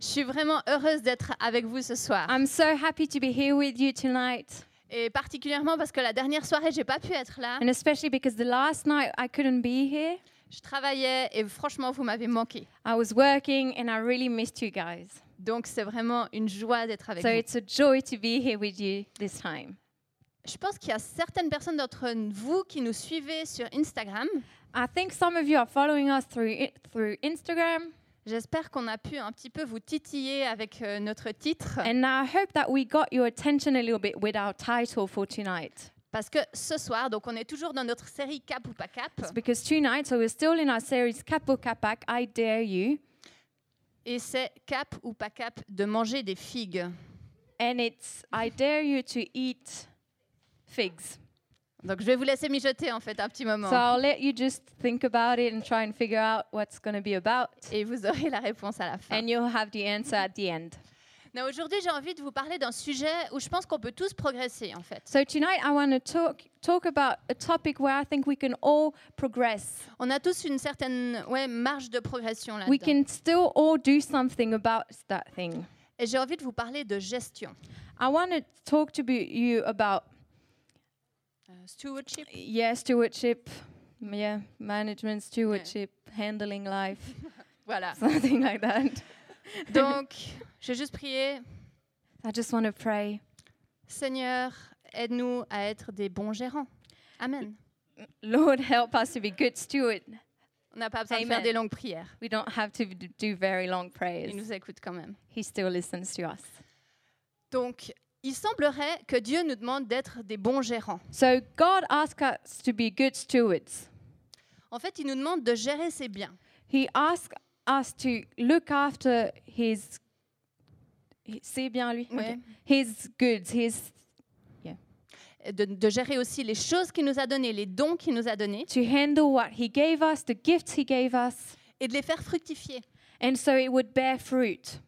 Je suis vraiment heureuse d'être avec vous ce soir. I'm so happy to be here with you tonight, Et particulièrement parce que la dernière soirée, j'ai pas pu être là. and especially because the last night I couldn't be here. Je travaillais et franchement, vous m'avez manqué. I was working and I really missed you guys. Donc c'est vraiment une joie d'être avec So vous. it's a joy to be here with you this time. Je pense qu'il y a certaines personnes d'entre vous qui nous suivez sur Instagram. I think some of you are following us through through Instagram, J'espère qu'on a pu un petit peu vous titiller avec euh, notre titre. and I hope that we got your attention a little bit with our title for tonight. Parce que ce soir, donc on est toujours dans notre série Cap ou pas Cap. It's because tonight, so we're still in our series Capo Capac, I Dare You, Et c'est Cap ou pas Cap de manger des figues. and it's I Dare You to Eat Figs. Donc je vais vous laisser mijoter en fait un petit moment. So I'll let you just think about it and try and figure out what's going to be about, Et vous aurez la réponse à la fin. and you'll have the answer at the end. Mais Aujourd'hui, j'ai envie de vous parler d'un sujet où je pense qu'on peut tous progresser en fait. So tonight, I want to talk talk about a topic where I think we can all progress. On a tous une certaine ouais, marge de progression là-dedans. We can still all do something about that thing. Et j'ai envie de vous parler de gestion. I want to talk to you about stewardship? yeah stewardship, yeah management, stewardship, handling life, Voilà. something like that. Donc, je vais juste prier. I just want to pray. Seigneur, aide-nous à être des bons gérants. Amen. Lord, help us to be good stewards. On n'a pas besoin de Amen. faire des longues prières. We don't have to do very long prayers. Il nous écoute quand même. He still listens to us. Donc, il semblerait que Dieu nous demande d'être des bons gérants. So God asks us to be good stewards. En fait, il nous demande de gérer ses biens. He asks us to look after his. hi- C'est bien lui. Ouais. Okay. His goods, his Et De, de gérer aussi les choses qu'il nous a données, les dons qu'il nous a donnés, to handle what he gave us, the gifts he gave us, et de les faire fructifier. and so it would bear fruit.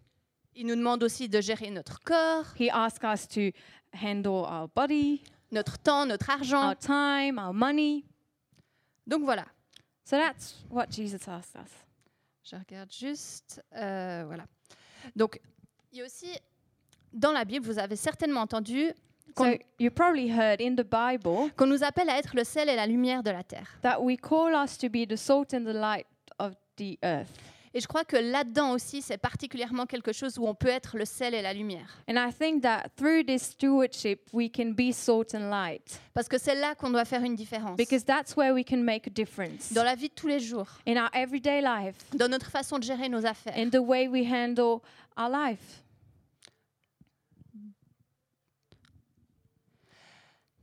Il nous demande aussi de gérer notre corps, He asks us to handle our body, notre temps, notre argent. our time, our money. Donc voilà. So that's what Jesus asks us. Je regarde juste. euh, voilà. Donc, il y a aussi, dans la Bible, vous avez certainement entendu So qu'on you probably heard in the Bible qu'on nous appelle à être le sel et la lumière de la terre. that we call us to be the salt and the light of the earth. Et je crois que là-dedans aussi, c'est particulièrement quelque chose où on peut être le sel et la lumière. And I think that through this stewardship, we can be salt and light Parce que c'est là qu'on doit faire une différence. because that's where we can make a difference Dans la vie de tous les jours, in our everyday life, dans notre façon de gérer nos affaires. in the way we handle our life.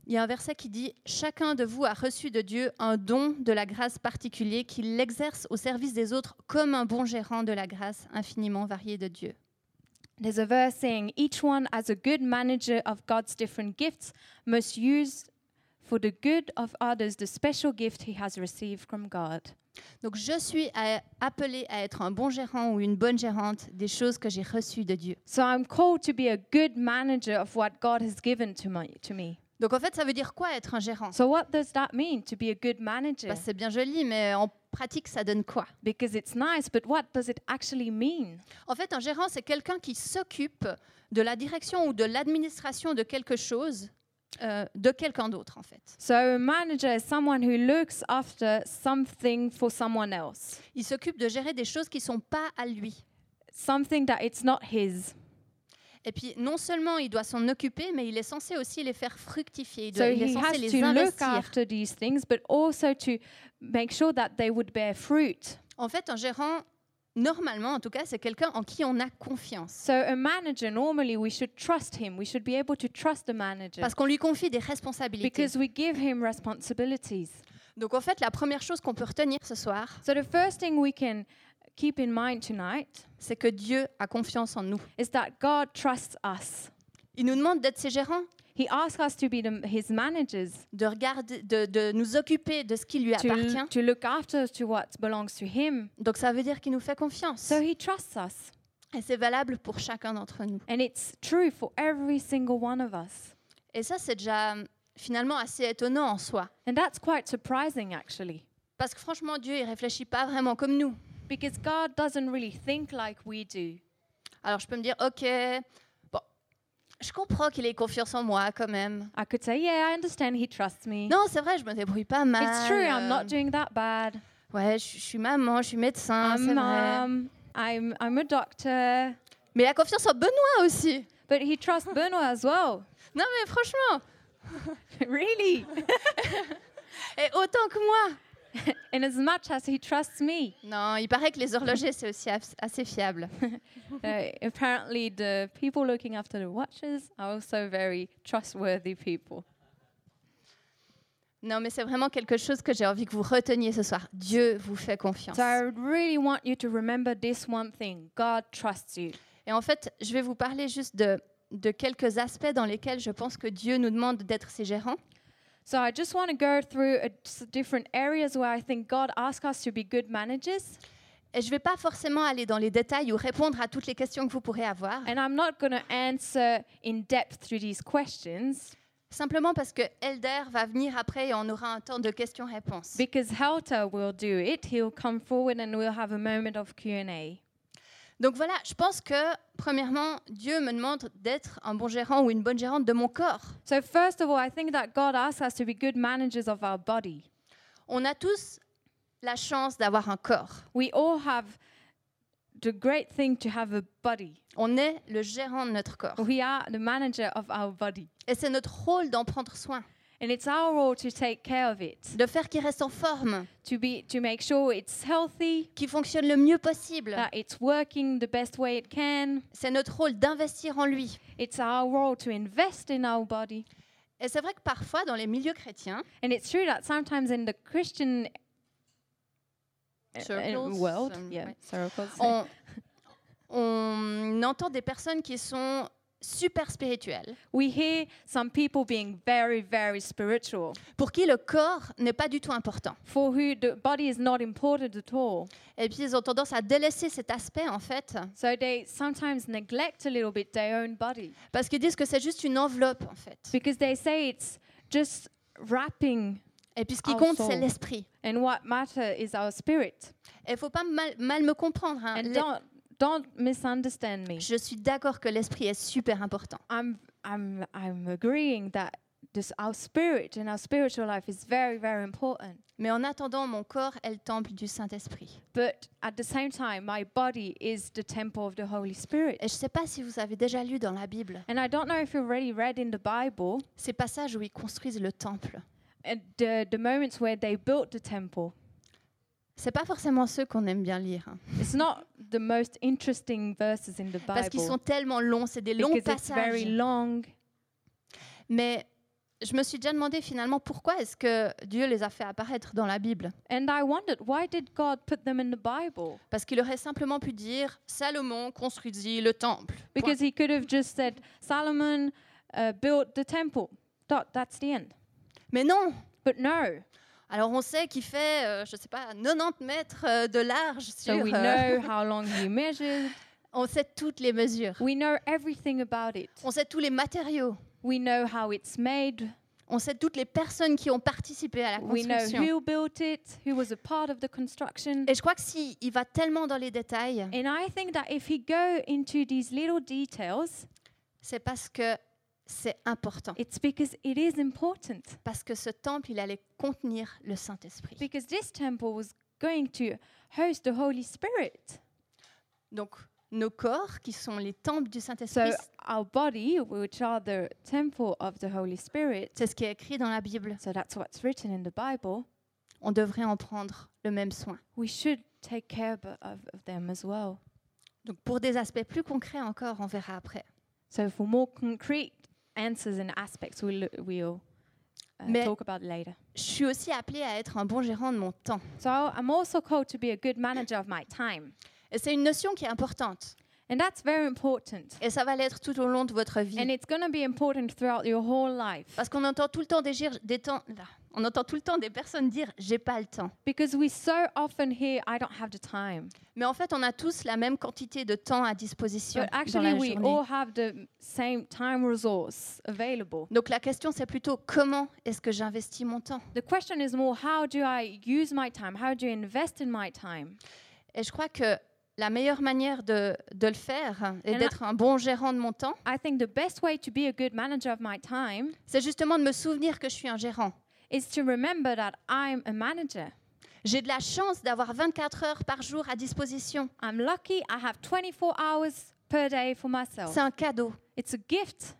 Il y a un verset qui dit Chacun de vous a reçu de Dieu un don de la grâce particulier qu'il l'exerce au service des autres comme un bon gérant de la grâce infiniment variée de Dieu. There's a verse saying, Each one, as a good manager of God's different gifts, must use for the good of others the special gift he has received from God. Donc je suis appelée à être un bon gérant ou une bonne gérante des choses que j'ai reçues de Dieu. So I'm called to be a good manager of what God has given to me. Donc en fait, ça veut dire quoi être un gérant? So, what does that mean to be a good manager? Bah, C'est bien joli, mais en pratique, ça donne quoi? Because it's nice, but what does it actually mean? En fait, un gérant, c'est quelqu'un qui s'occupe de la direction ou de l'administration de quelque chose euh, de quelqu'un d'autre, en fait. So, a manager is someone who looks after something for someone else, Il s'occupe de gérer des choses qui sont pas à lui. something that it's not his. Et puis, non seulement il doit s'en occuper, mais il est censé aussi les faire fructifier. Il, So, doit- il est he censé has les to look investir. after these things, but also to make sure that they would bear fruit. En fait, un gérant, normalement, en tout cas, c'est quelqu'un en qui on a confiance. So, a manager, normally we should trust him. We should be able to trust the manager Parce qu'on lui confie des responsabilités. because we give him responsibilities. Donc, en fait, la première chose qu'on peut retenir ce soir, So, the first thing we can keep in mind tonight c'est que Dieu a confiance en nous. is that God trusts us. Il nous demande d'être ses gérants, He asks us to be the, his managers, de, regarder, de, de nous occuper de ce qui lui to, appartient. to look after to what belongs to him. Donc, ça veut dire qu'il nous fait confiance. So he trusts us. Et c'est valable pour chacun d'entre nous. And it's true for every single one of us. Et ça, c'est déjà finalement assez étonnant en soi. And that's quite surprising, actually, Parce que franchement, Dieu, il réfléchit pas vraiment comme nous. because God doesn't really think like we do. Alors je peux me dire, ok, bon, je comprends qu'il ait confiance en moi quand même. I could say, yeah, I understand he trusts me. Non, c'est vrai, je me débrouille pas mal. it's true, I'm not doing that bad. Ouais, je, je suis maman, je suis médecin, I'm c'est vrai. mum. I'm I'm a doctor. Mais il a confiance en Benoît aussi. But he trusts Benoit as well. Non, mais franchement, really? et autant que moi. In as much as he trusts me. Non, il paraît que les horlogers, c'est aussi as- assez fiable. Uh, apparently, the people looking after the watches are also very trustworthy people. Non, mais c'est vraiment quelque chose que j'ai envie que vous reteniez ce soir. Dieu vous fait confiance. So I really want you to remember this one thing God trusts you. Et en fait, je vais vous parler juste de, de quelques aspects dans lesquels je pense que Dieu nous demande d'être ses gérants. So I just want to go through a, different areas where I think God asks us to be good managers. Et je ne vais pas forcément aller dans les détails ou répondre à toutes les questions que vous pourrez avoir, And I'm not going to answer in depth through these questions simplement parce que Elder va venir après et on aura un temps de questions-réponses. because Helter will do it. He'll come forward and we'll have a moment of Q&A. Donc voilà, je pense que, premièrement, Dieu me demande d'être un bon gérant ou une bonne gérante de mon corps. So first of all, I think that God asks us to be good managers of our body. On a tous la chance d'avoir un corps. We all have the great thing to have a body. On est le gérant de notre corps. We are the manager of our body. Et c'est notre rôle d'en prendre soin, And it's our role to take care of it, de faire qu'il reste en forme, to be to make sure it's healthy, qu'il fonctionne le mieux possible. that it's working the best way it can. C'est notre rôle d'investir en lui. It's our role to invest in our body. Et c'est vrai que parfois, dans les milieux chrétiens, And it's true that sometimes in the Christian uh, uh, Circles, world, um, yeah, circles, on, on entend des personnes qui sont super spirituelles, we hear some people being very, very spiritual, pour qui le corps n'est pas du tout important. for who the body is not important at all. Et puis, ils ont tendance à délaisser cet aspect, en fait, So they sometimes neglect a little bit their own body parce qu'ils disent que c'est juste une enveloppe, en fait. because they say it's just wrapping, Et puis, ce qui compte, c'est l'esprit. and what matter is our spirit. Et il faut pas mal, mal me comprendre. hein. And don't don't misunderstand me. Je suis d'accord que l'esprit est super important. I'm I'm I'm agreeing that this our spirit and our spiritual life is very very important. Mais en attendant, mon corps est le temple du Saint-Esprit. But at the same time, my body is the temple of the Holy Spirit. Et je ne sais pas si vous avez déjà lu dans la Bible And I don't know if you've already read in the Bible ces passages où ils construisent le temple. uh, the the moments where they built the temple. C'est pas forcément ceux qu'on aime bien lire, hein. It's not the most interesting verses in the parce qu'ils Bible sont tellement longs, c'est des longs it's very passages. long. Mais je me suis déjà demandé finalement pourquoi est-ce que Dieu les a fait apparaître dans la Bible? And I wondered why did God put them in the Bible? Parce qu'il aurait simplement pu dire Salomon construisit le temple. Point. Because he could have just said Solomon uh, built the temple. Dot, that's the end. Mais non But no. Alors on sait qu'il fait, euh, je sais pas, 90 mètres euh, de large So sur... we euh, know how long he measured. on sait toutes les mesures. We know everything about it. On sait tous les matériaux. We know how it's made. On sait toutes les personnes qui ont participé à la We know construction. who built it, who was a part of the construction. Et je crois que s'il il va tellement dans les détails, And I think that if he go into these little details, c'est parce que c'est important. it's because it is important. Parce que ce temple, il allait contenir le Saint-Esprit. Because this temple was going to host the Holy Spirit. Donc, nos corps, qui sont les temples du So Saint-Esprit, our body, which are the temple of the Holy Spirit, c'est ce qui est écrit dans la Bible. so that's what's written in the Bible, On devrait en prendre le même soin. we should take care of them as well. Donc, pour des aspects plus concrets encore, on verra après. So for more concrete answers and aspects, we'll, we'll uh, Mais- talk about later. Je suis aussi appelée à être un bon gérant de mon temps. So I'm also called to be a good manager of my time. Et c'est une notion qui est importante. And that's very important. Et ça va l'être tout au long de votre vie. And it's going to be important throughout your whole life. Parce qu'on entend tout le temps des, des temps, là, on entend tout le temps des personnes dire j'ai pas le temps. Because we so often hear, I don't have the time. Mais en fait, on a tous la même quantité de temps à disposition But dans actually, la we journée. all have the same time resource available. Donc la question c'est plutôt comment est-ce que j'investis mon temps? The question is more, how do I use my time? How do I invest in my time? Et je crois que la meilleure manière de, de le faire et d'être un bon gérant de mon temps, I think the best way to be a good manager of my time c'est justement de me souvenir que je suis un gérant. Is to remember that I'm a manager. J'ai de la chance d'avoir 24 heures par jour à disposition. I'm lucky I have 24 hours per day for myself. C'est un cadeau. It's a gift.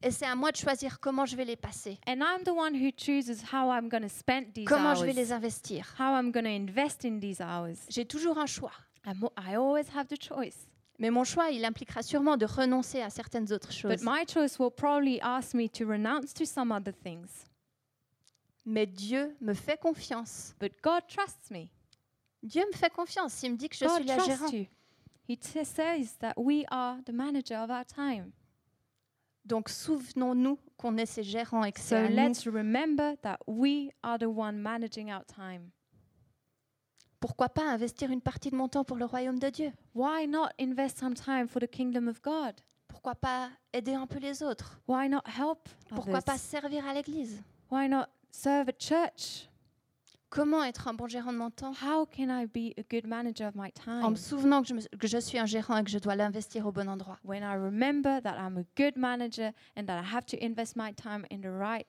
Et c'est à moi de choisir comment je vais les passer, And I'm the one who chooses how I'm going to spend these comment je hours, vais les investir. how I'm going to invest in these hours. J'ai toujours un choix. I'm, I always have the choice. Mais mon choix, il impliquera sûrement de renoncer à certaines autres choses. But my choice will probably ask me to renounce to some other things. Mais Dieu me fait confiance. But God trusts me. Dieu me fait confiance. Il me dit que je God suis la gérante. you. He says that we are the manager of our time. Donc souvenons-nous qu'on est ses gérants et que So à nous. let's remember that we are the one managing our time. Pourquoi pas investir une partie de mon temps pour le royaume de Dieu? Why not invest some time for the kingdom of God? Pourquoi pas aider un peu les autres? Why not help Pourquoi pas servir à l'église? Why not serve at church? Comment être un bon gérant de mon temps? How can I be a good manager of my En time? me souvenant que je, me- que je suis un gérant et que je dois l'investir au bon endroit. When I remember that I'm a good manager and that I have to invest my time in the right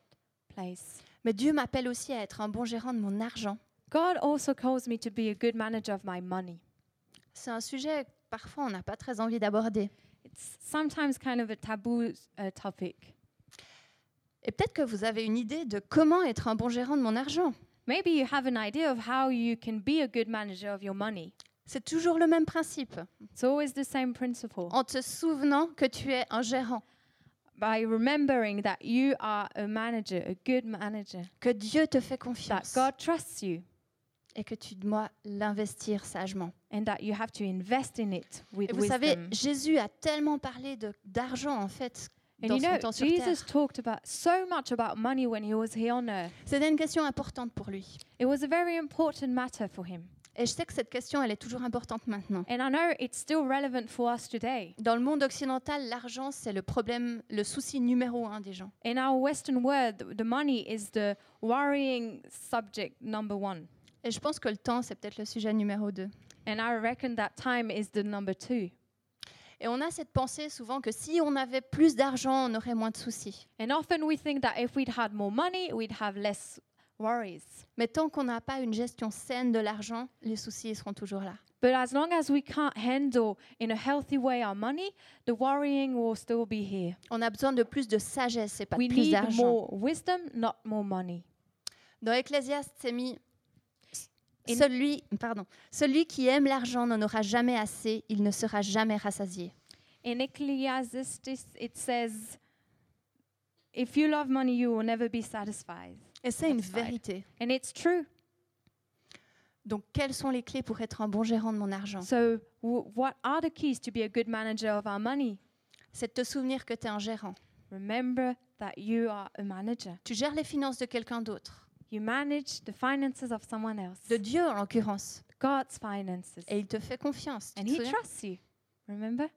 place. Mais Dieu m'appelle aussi à être un bon gérant de mon argent. God also calls me to be a good manager of my money. C'est un sujet que parfois on n'a pas très envie d'aborder. It's sometimes kind of a taboo uh, topic. Et peut-être que vous avez une idée de comment être un bon gérant de mon argent. Maybe you have an idea of how you can be a good manager of your money. C'est toujours le même principe. It's always the same principle. En te souvenant que tu es un gérant, By remembering that you are a manager, a good manager, que Dieu te fait that confiance God trusts you, et que tu dois l'investir sagement. and that you have to invest in it with Et vous savez, wisdom. Jésus a tellement parlé d'argent en fait dans you son know, temps sur Jesus terre. talked about so much about money when he was here on earth. C'était une question importante pour lui. It was a very important matter for him. Et je sais que cette question, elle est toujours importante maintenant. And I know it's still relevant for us today. Dans le monde occidental, l'argent, c'est le problème, le souci numéro un des gens. In our Western world, th- the money is the worrying subject number one. Et je pense que le temps, c'est peut-être le sujet numéro deux. And I reckon that time is the number two. Et on a cette pensée souvent que si on avait plus d'argent, on aurait moins de soucis. And often we think that if we'd had more money, we'd have less worries. Mais tant qu'on n'a pas une gestion saine de l'argent, les soucis seront toujours là. But as long as we can't handle in a healthy way our money, the worrying will still be here. On a besoin de plus de sagesse et pas We de plus need d'argent. more wisdom, not more money. Dans Ecclésiaste, c'est mis In- celui, pardon, celui qui aime l'argent n'en aura jamais assez, il ne sera jamais rassasié. In Ecclesiastes, it says, If you love money, you will never be satisfied. Et c'est une vérité. And it's true. Donc, quelles sont les clés pour être un bon gérant de mon argent? So, what are the keys to be a good manager of our money? C'est de te souvenir que tu es un gérant. Remember that you are a manager. Tu gères les finances de quelqu'un d'autre, You manage the finances of someone else, de Dieu en l'occurrence. God's finances. Et il te fait confiance. And te He trusts you. Remember?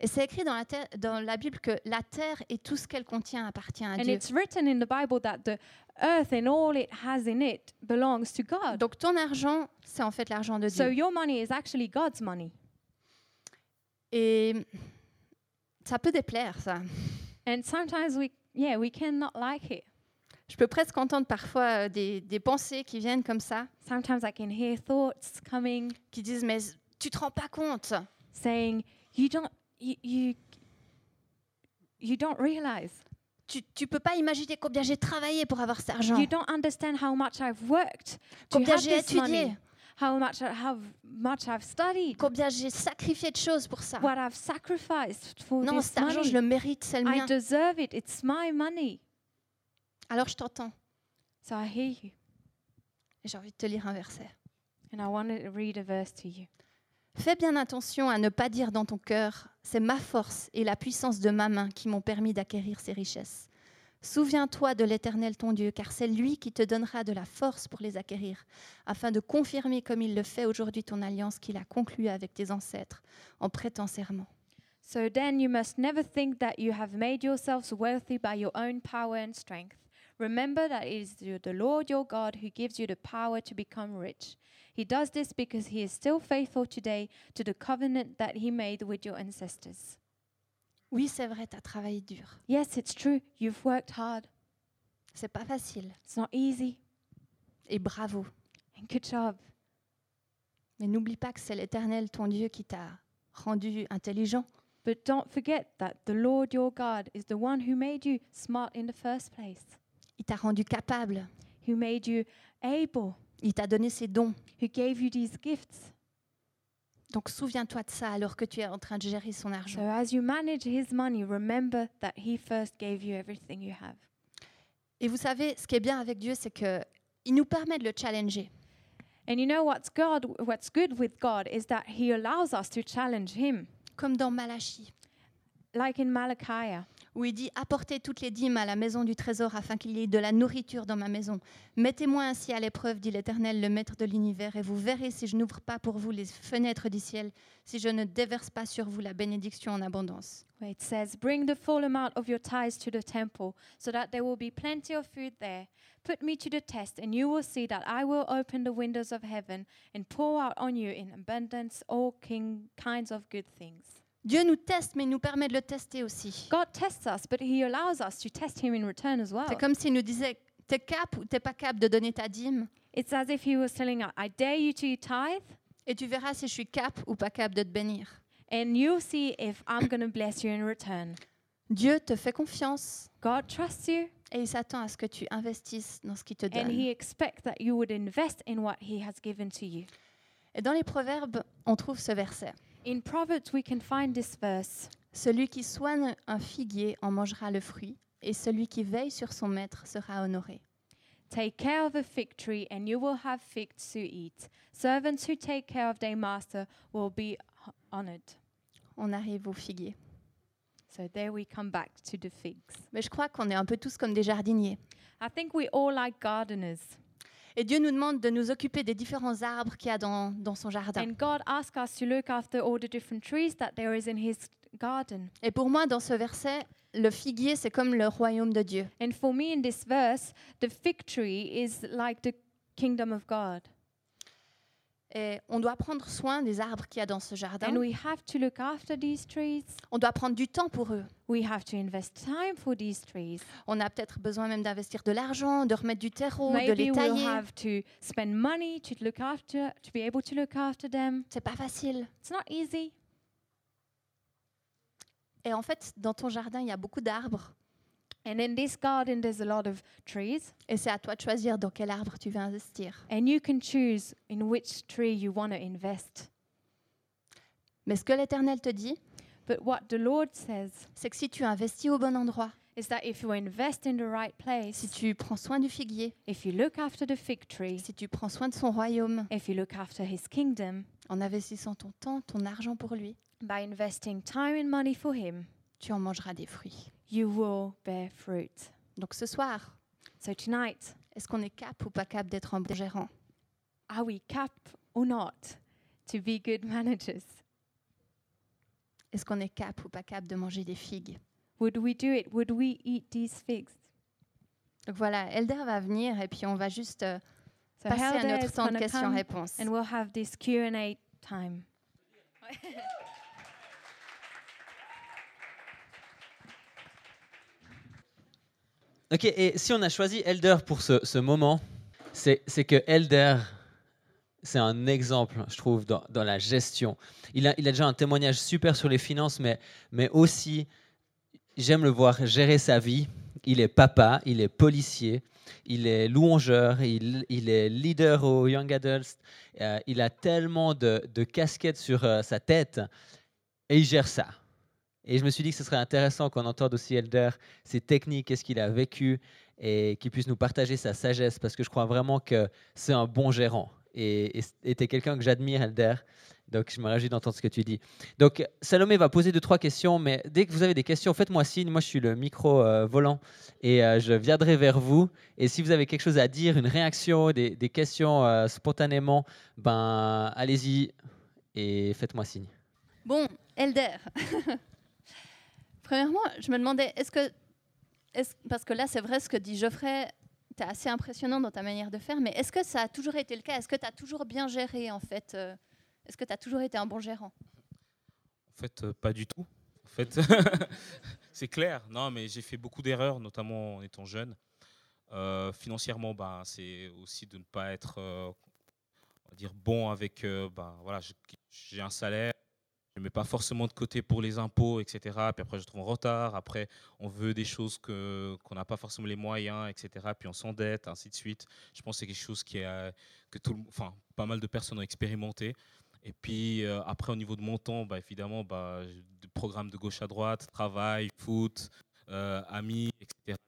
Et c'est écrit dans la, terre- dans la Bible que la terre et tout ce qu'elle contient appartient à And Dieu. it's written in the Bible that the earth and all it has in it belongs to God. Donc ton argent, c'est en fait l'argent de So Dieu. your money is actually God's money. Et ça peut déplaire, ça. And sometimes we, yeah, we cannot like it. Je peux presque entendre parfois euh, des, des pensées qui viennent comme ça, Sometimes I can hear thoughts coming qui disent mais tu te rends pas compte. saying, "You don't, you, you, you don't realize. Tu, tu peux pas imaginer combien j'ai travaillé pour avoir cet argent. You don't understand how much I've worked to Combien have j'ai this money. étudié. How much, I have, much I've studied. Combien j'ai sacrifié de choses pour ça. What I've sacrificed for Non, this cet argent, money. je le mérite, c'est le I mien. deserve it. It's my money. Alors je t'entends. So I hear you, Et j'ai envie de te lire un verset. and I want to read a verse to you. Fais bien attention à ne pas dire dans ton cœur, c'est ma force et la puissance de ma main qui m'ont permis d'acquérir ces richesses. Souviens-toi de l'Éternel ton Dieu, car c'est lui qui te donnera de la force pour les acquérir, afin de confirmer comme il le fait aujourd'hui ton alliance qu'il a conclue avec tes ancêtres en prêtant serment. So then you must never think that you have made yourselves wealthy by your own power and strength. Remember that it is the Lord your God who gives you the power to become rich. He does this because he is still faithful today to the covenant that he made with your ancestors. Oui, c'est vrai, tu as travaillé dur. Yes, it's true. You've worked hard. C'est pas facile. It's not easy. Et bravo. And good job. Mais n'oublie pas que c'est l'Éternel, ton Dieu, qui t'a rendu intelligent. But don't forget that the Lord your God is the one who made you smart in the first place, Il t'a rendu capable. who made you able, Il t'a donné ses dons. who gave you these gifts. Donc souviens-toi de ça alors que tu es en train de gérer son So argent. as you manage his money, remember that he first gave you everything you have. Et vous savez, ce qui est bien avec Dieu, c'est que il nous permet de le challenger. And you know what's God what's good with God is that he allows us to challenge him. Comme dans Malachie, Like in Malachi, où il dit Apportez toutes les dîmes à la maison du trésor afin qu'il y ait de la nourriture dans ma maison. Mettez-moi ainsi à l'épreuve, dit l'Éternel, le Maître de l'univers, et vous verrez si je n'ouvre pas pour vous les fenêtres du ciel, si je ne déverse pas sur vous la bénédiction en abondance. it says, Bring the full amount of your tithes to the temple, so that there will be plenty of food there. Put me to the test, and you will see that I will open the windows of heaven and pour out on you in abundance all kinds of good things. Dieu nous teste, mais il nous permet de le tester aussi. God tests us, but he allows us to test him in return as well. C'est comme s'il nous disait T'es cap ou t'es pas cap de donner ta dîme? It's as if he was telling us, I dare you to tithe, Et tu verras si je suis cap ou pas cap de te bénir. and you'll see if I'm going to bless you in return. Dieu te fait confiance God trusts you, et il s'attend à ce que tu investisses dans ce qu'il te and donne. he expects that you would invest in what he has given to you. Et dans les proverbes, on trouve ce verset. In Proverbs, we can find this verse. Celui qui soigne un figuier en mangera le fruit, et celui qui veille sur son maître sera honoré. Take care of a fig tree, and you will have figs to eat. Servants who take care of their master will be honored. On arrive au figuier. So there we come back to the figs. Mais je crois qu'on est un peu tous comme des jardiniers. I think we all like gardeners. Et Dieu nous demande de nous occuper des différents arbres qu'il y a dans, dans son jardin. And God asks us to look after all the different trees that there is in his garden. Et pour moi, dans ce verset, le figuier, c'est comme le royaume de Dieu. And for me, in this verse, the fig tree is like the kingdom of God. Et on doit prendre soin des arbres qu'il y a dans ce jardin. And we have to look after these trees. On doit prendre du temps pour eux. We have to invest time for these trees. On a peut-être besoin même d'investir de l'argent, de remettre du terreau, de Maybe les we'll tailler. have to spend money to look after, to be able to look after them. C'est pas facile. It's not easy. Et en fait, dans ton jardin, il y a beaucoup d'arbres. And in this garden, there's a lot of trees, Et c'est à toi de choisir dans quel arbre tu veux investir. and you can choose in which tree you want to invest. Mais ce que l'Éternel te dit, But what the Lord says c'est que si tu investis au bon endroit, is that if you invest in the right si place, tu prends soin du figuier, if you look after the fig tree, si tu prends soin de son royaume, if you look after his kingdom, en investissant ton temps, ton argent pour lui, by investing time and money for him, tu en mangeras des fruits. you will bear fruit. Donc ce soir, So tonight, est-ce qu'on est cap ou pas cap d'être un bon gérant? are we cap or not to be good managers? Est-ce qu'on est cap ou pas cap de manger des figues? Would we do it? Would we eat these figs? Donc voilà, Elder va venir et puis on va juste euh, So passer à Helder notre is temps de questions-réponses. and we'll have this Q&A time. Ok, et si on a choisi Elder pour ce, ce moment, c'est que Elder, c'est un exemple, je trouve, dans, la gestion. Il a, déjà un témoignage super sur les finances, mais, mais aussi, j'aime le voir gérer sa vie. Il est papa, il est policier, il est louangeur, il, est leader au Young Adults. euh, il a tellement de, de casquettes sur euh, sa tête et il gère ça. Et je me suis dit que ce serait intéressant qu'on entende aussi Elder, ses techniques, qu'est-ce qu'il a vécu, et qu'il puisse nous partager sa sagesse, parce que je crois vraiment que c'est un bon gérant. Et tu es quelqu'un que j'admire, Elder. Donc, je me réjouis d'entendre ce que tu dis. Donc, Salomé va poser deux, trois questions, mais dès que vous avez des questions, faites-moi signe. Moi, je suis le micro euh, volant et euh, je viendrai vers vous. Et si vous avez quelque chose à dire, une réaction, des, questions euh, spontanément, ben, allez-y et faites-moi signe. Bon, Elder. Premièrement, je me demandais, est-ce que, parce que là, c'est vrai ce que dit Geoffrey, es assez impressionnant dans ta manière de faire, mais est-ce que ça a toujours été le cas? Est-ce que tu as toujours bien géré en fait euh, Est-ce que tu as toujours été un bon gérant? En fait, euh, pas du tout. En fait, c'est clair. Non, mais j'ai fait beaucoup d'erreurs, notamment en étant jeune. Euh, financièrement, bah, c'est aussi de ne pas être, dire, bon avec. euh, bah, voilà, j'ai un salaire, je ne mets pas forcément de côté pour les impôts, etc. Puis après, je trouve en retard. Après, on veut des choses que qu'on n'a pas forcément les moyens, etc. Puis on s'endette, ainsi de suite. Je pense que c'est quelque chose euh, que tout, enfin, pas mal de personnes ont expérimenté. Et puis euh, après, au niveau de mon temps, bah, évidemment, bah, des programmes de gauche à droite, travail, foot, euh, amis, etc.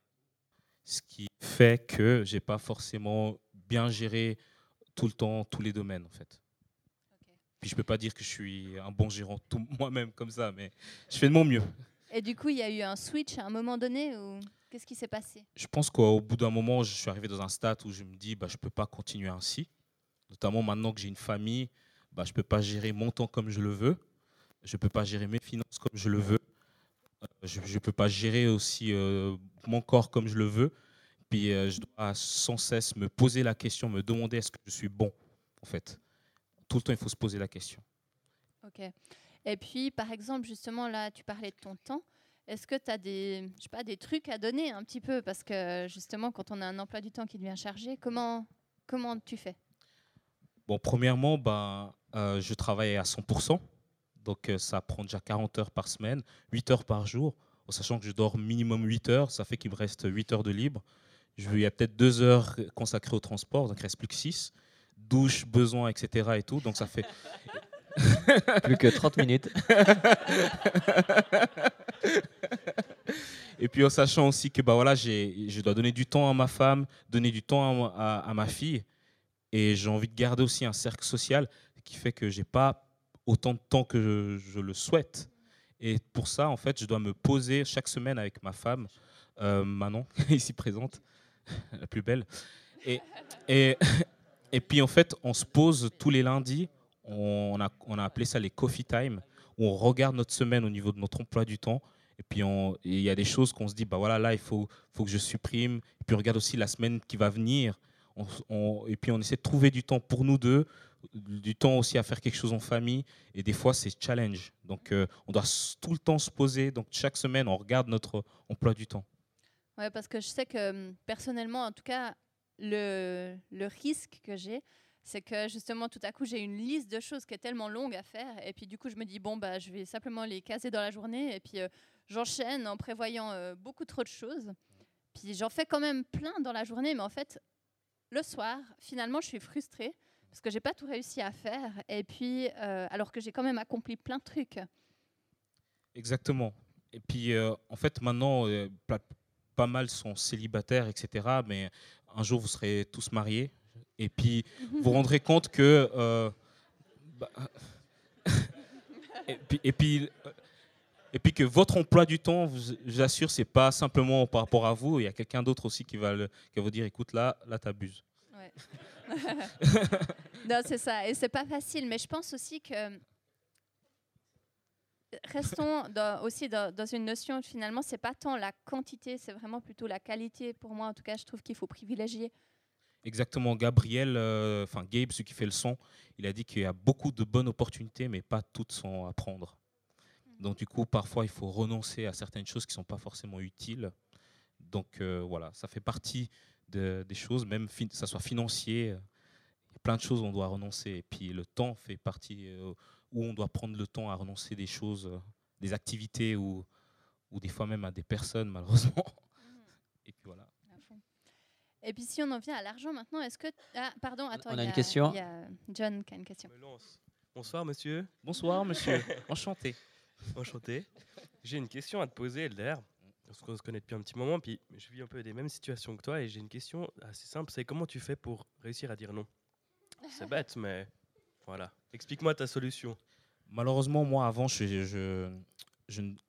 Ce qui fait que j'ai pas forcément bien géré tout le temps tous les domaines, en fait. Puis je peux pas dire que je suis un bon gérant tout moi-même comme ça, mais je fais de mon mieux. Et du coup, il y a eu un switch à un moment donné ou qu'est-ce qui s'est passé? Je pense qu'au bout d'un moment, je suis arrivé dans un stade où je me dis, bah, je peux pas continuer ainsi. Notamment maintenant que j'ai une famille, bah, je peux pas gérer mon temps comme je le veux. Je peux pas gérer mes finances comme je le veux. Euh, Je ne peux pas gérer aussi euh, mon corps comme je le veux. Puis euh, je dois sans cesse me poser la question, me demander est-ce que je suis bon, en fait. Tout le temps, il faut se poser la question. Ok. Et puis, par exemple, justement, là, tu parlais de ton temps. Est-ce que tu as des, je sais pas, des trucs à donner un petit peu? Parce que justement, quand on a un emploi du temps qui devient chargé, comment, comment tu fais? Bon, premièrement, ben, euh, je travaille à 100%. Donc, euh, ça prend déjà 40 heures par semaine, 8 heures par jour. En sachant que je dors minimum 8 heures, ça fait qu'il me reste 8 heures de libre. Je, il y a peut-être 2 heures consacrées au transport, donc il ne reste plus que 6. Douche, besoin, etc. Et tout. Donc, ça fait. Plus que 30 minutes. Et puis en sachant aussi que bah voilà, j'ai, je dois donner du temps à ma femme, donner du temps à, moi- à- à ma fille. Et j'ai envie de garder aussi un cercle social qui fait que j'ai pas autant de temps que je, je le souhaite. Et pour ça, en fait, je dois me poser chaque semaine avec ma femme, euh, Manon, ici présente, la plus belle. Et, et, et puis en fait, on se pose tous les lundis. On a, on a appelé ça les coffee time, où on regarde notre semaine au niveau de notre emploi du temps. Et puis il y a des choses qu'on se dit, bah voilà, là, il faut, faut que je supprime. Et puis on regarde aussi la semaine qui va venir. Et puis on essaie de trouver du temps pour nous deux, du temps aussi à faire quelque chose en famille. Et des fois, c'est challenge. Donc euh, on doit tout le temps se poser. Donc chaque semaine, on regarde notre emploi du temps. Ouais, parce que je sais que hum, personnellement, en tout cas, le, risque que j'ai, c'est que justement, tout à coup, j'ai une liste de choses qui est tellement longue à faire. Et puis, du coup, je me dis, bon, bah, je vais simplement les caser dans la journée. Et puis, euh, j'enchaîne en prévoyant euh, beaucoup trop de choses. Puis, j'en fais quand même plein dans la journée. Mais en fait, le soir, finalement, je suis frustrée parce que j'ai pas tout réussi à faire. Et puis, euh, alors que j'ai quand même accompli plein de trucs. Exactement. Et puis, en fait, maintenant, pas, pas mal sont célibataires, etc. Mais un jour, vous serez tous mariés. Et puis, vous vous rendrez compte que. euh, bah, et, puis, et, puis, et puis que votre emploi du temps, j'assure, c'est pas simplement par rapport à vous. Il y a quelqu'un d'autre aussi qui va, qui va vous dire écoute, là, là tu abuses. Ouais. non, c'est ça. Et c'est pas facile. Mais je pense aussi que. Restons dans- aussi dans, dans une notion, finalement, c'est pas tant la quantité, c'est vraiment plutôt la qualité. Pour moi, en tout cas, je trouve qu'il faut privilégier. Exactement, Gabriel, euh, enfin Gabe, celui qui fait le son, il a dit qu'il y a beaucoup de bonnes opportunités, mais pas toutes sont à prendre. Donc du coup, parfois, il faut renoncer à certaines choses qui ne sont pas forcément utiles. Donc euh, voilà, ça fait partie de- des choses, même que ça soit financier, euh, il y a plein de choses où on doit renoncer. Et puis le temps fait partie euh, où on doit prendre le temps à renoncer des choses, euh, des activités ou, ou des fois même à des personnes, malheureusement. Et puis voilà. Et puis, si on en vient à l'argent maintenant, est-ce que. Ah, pardon, attends. On il a y une question? Il y a John qui a une question. Bonsoir monsieur, Bonsoir, monsieur. Enchanté. enchanté. J'ai une question à te poser, Elder. Parce qu'on se connaît depuis un petit moment, puis je vis un peu des mêmes situations que toi, et j'ai une question assez simple, c'est comment tu fais pour réussir à dire non? C'est bête, mais voilà. Explique-moi ta solution. Malheureusement, moi, avant, je,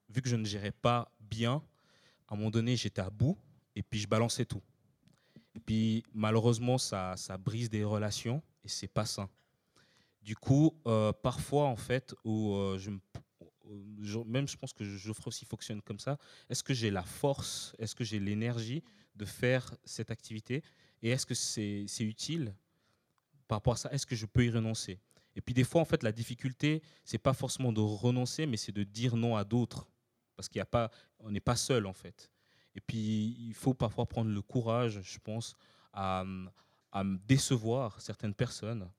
vu que je ne gérais pas bien, à un moment donné, j'étais à bout et puis je balançais tout. Et puis, malheureusement, ça, ça brise des relations et c'est pas sain. Du coup, euh, parfois, en fait, où, euh, me- je- même je pense que Geoffrey aussi fonctionne comme ça. Est-ce que j'ai la force, est-ce que j'ai l'énergie de faire cette activité? Et est-ce que c'est utile? Par rapport à ça Est-ce que je peux y renoncer? Et puis des fois, en fait, la difficulté, c'est pas forcément de renoncer, mais c'est de dire non à d'autres parce qu'il a pas, on n'est pas seul en fait. Et puis il faut parfois prendre le courage, je pense, à, décevoir certaines personnes.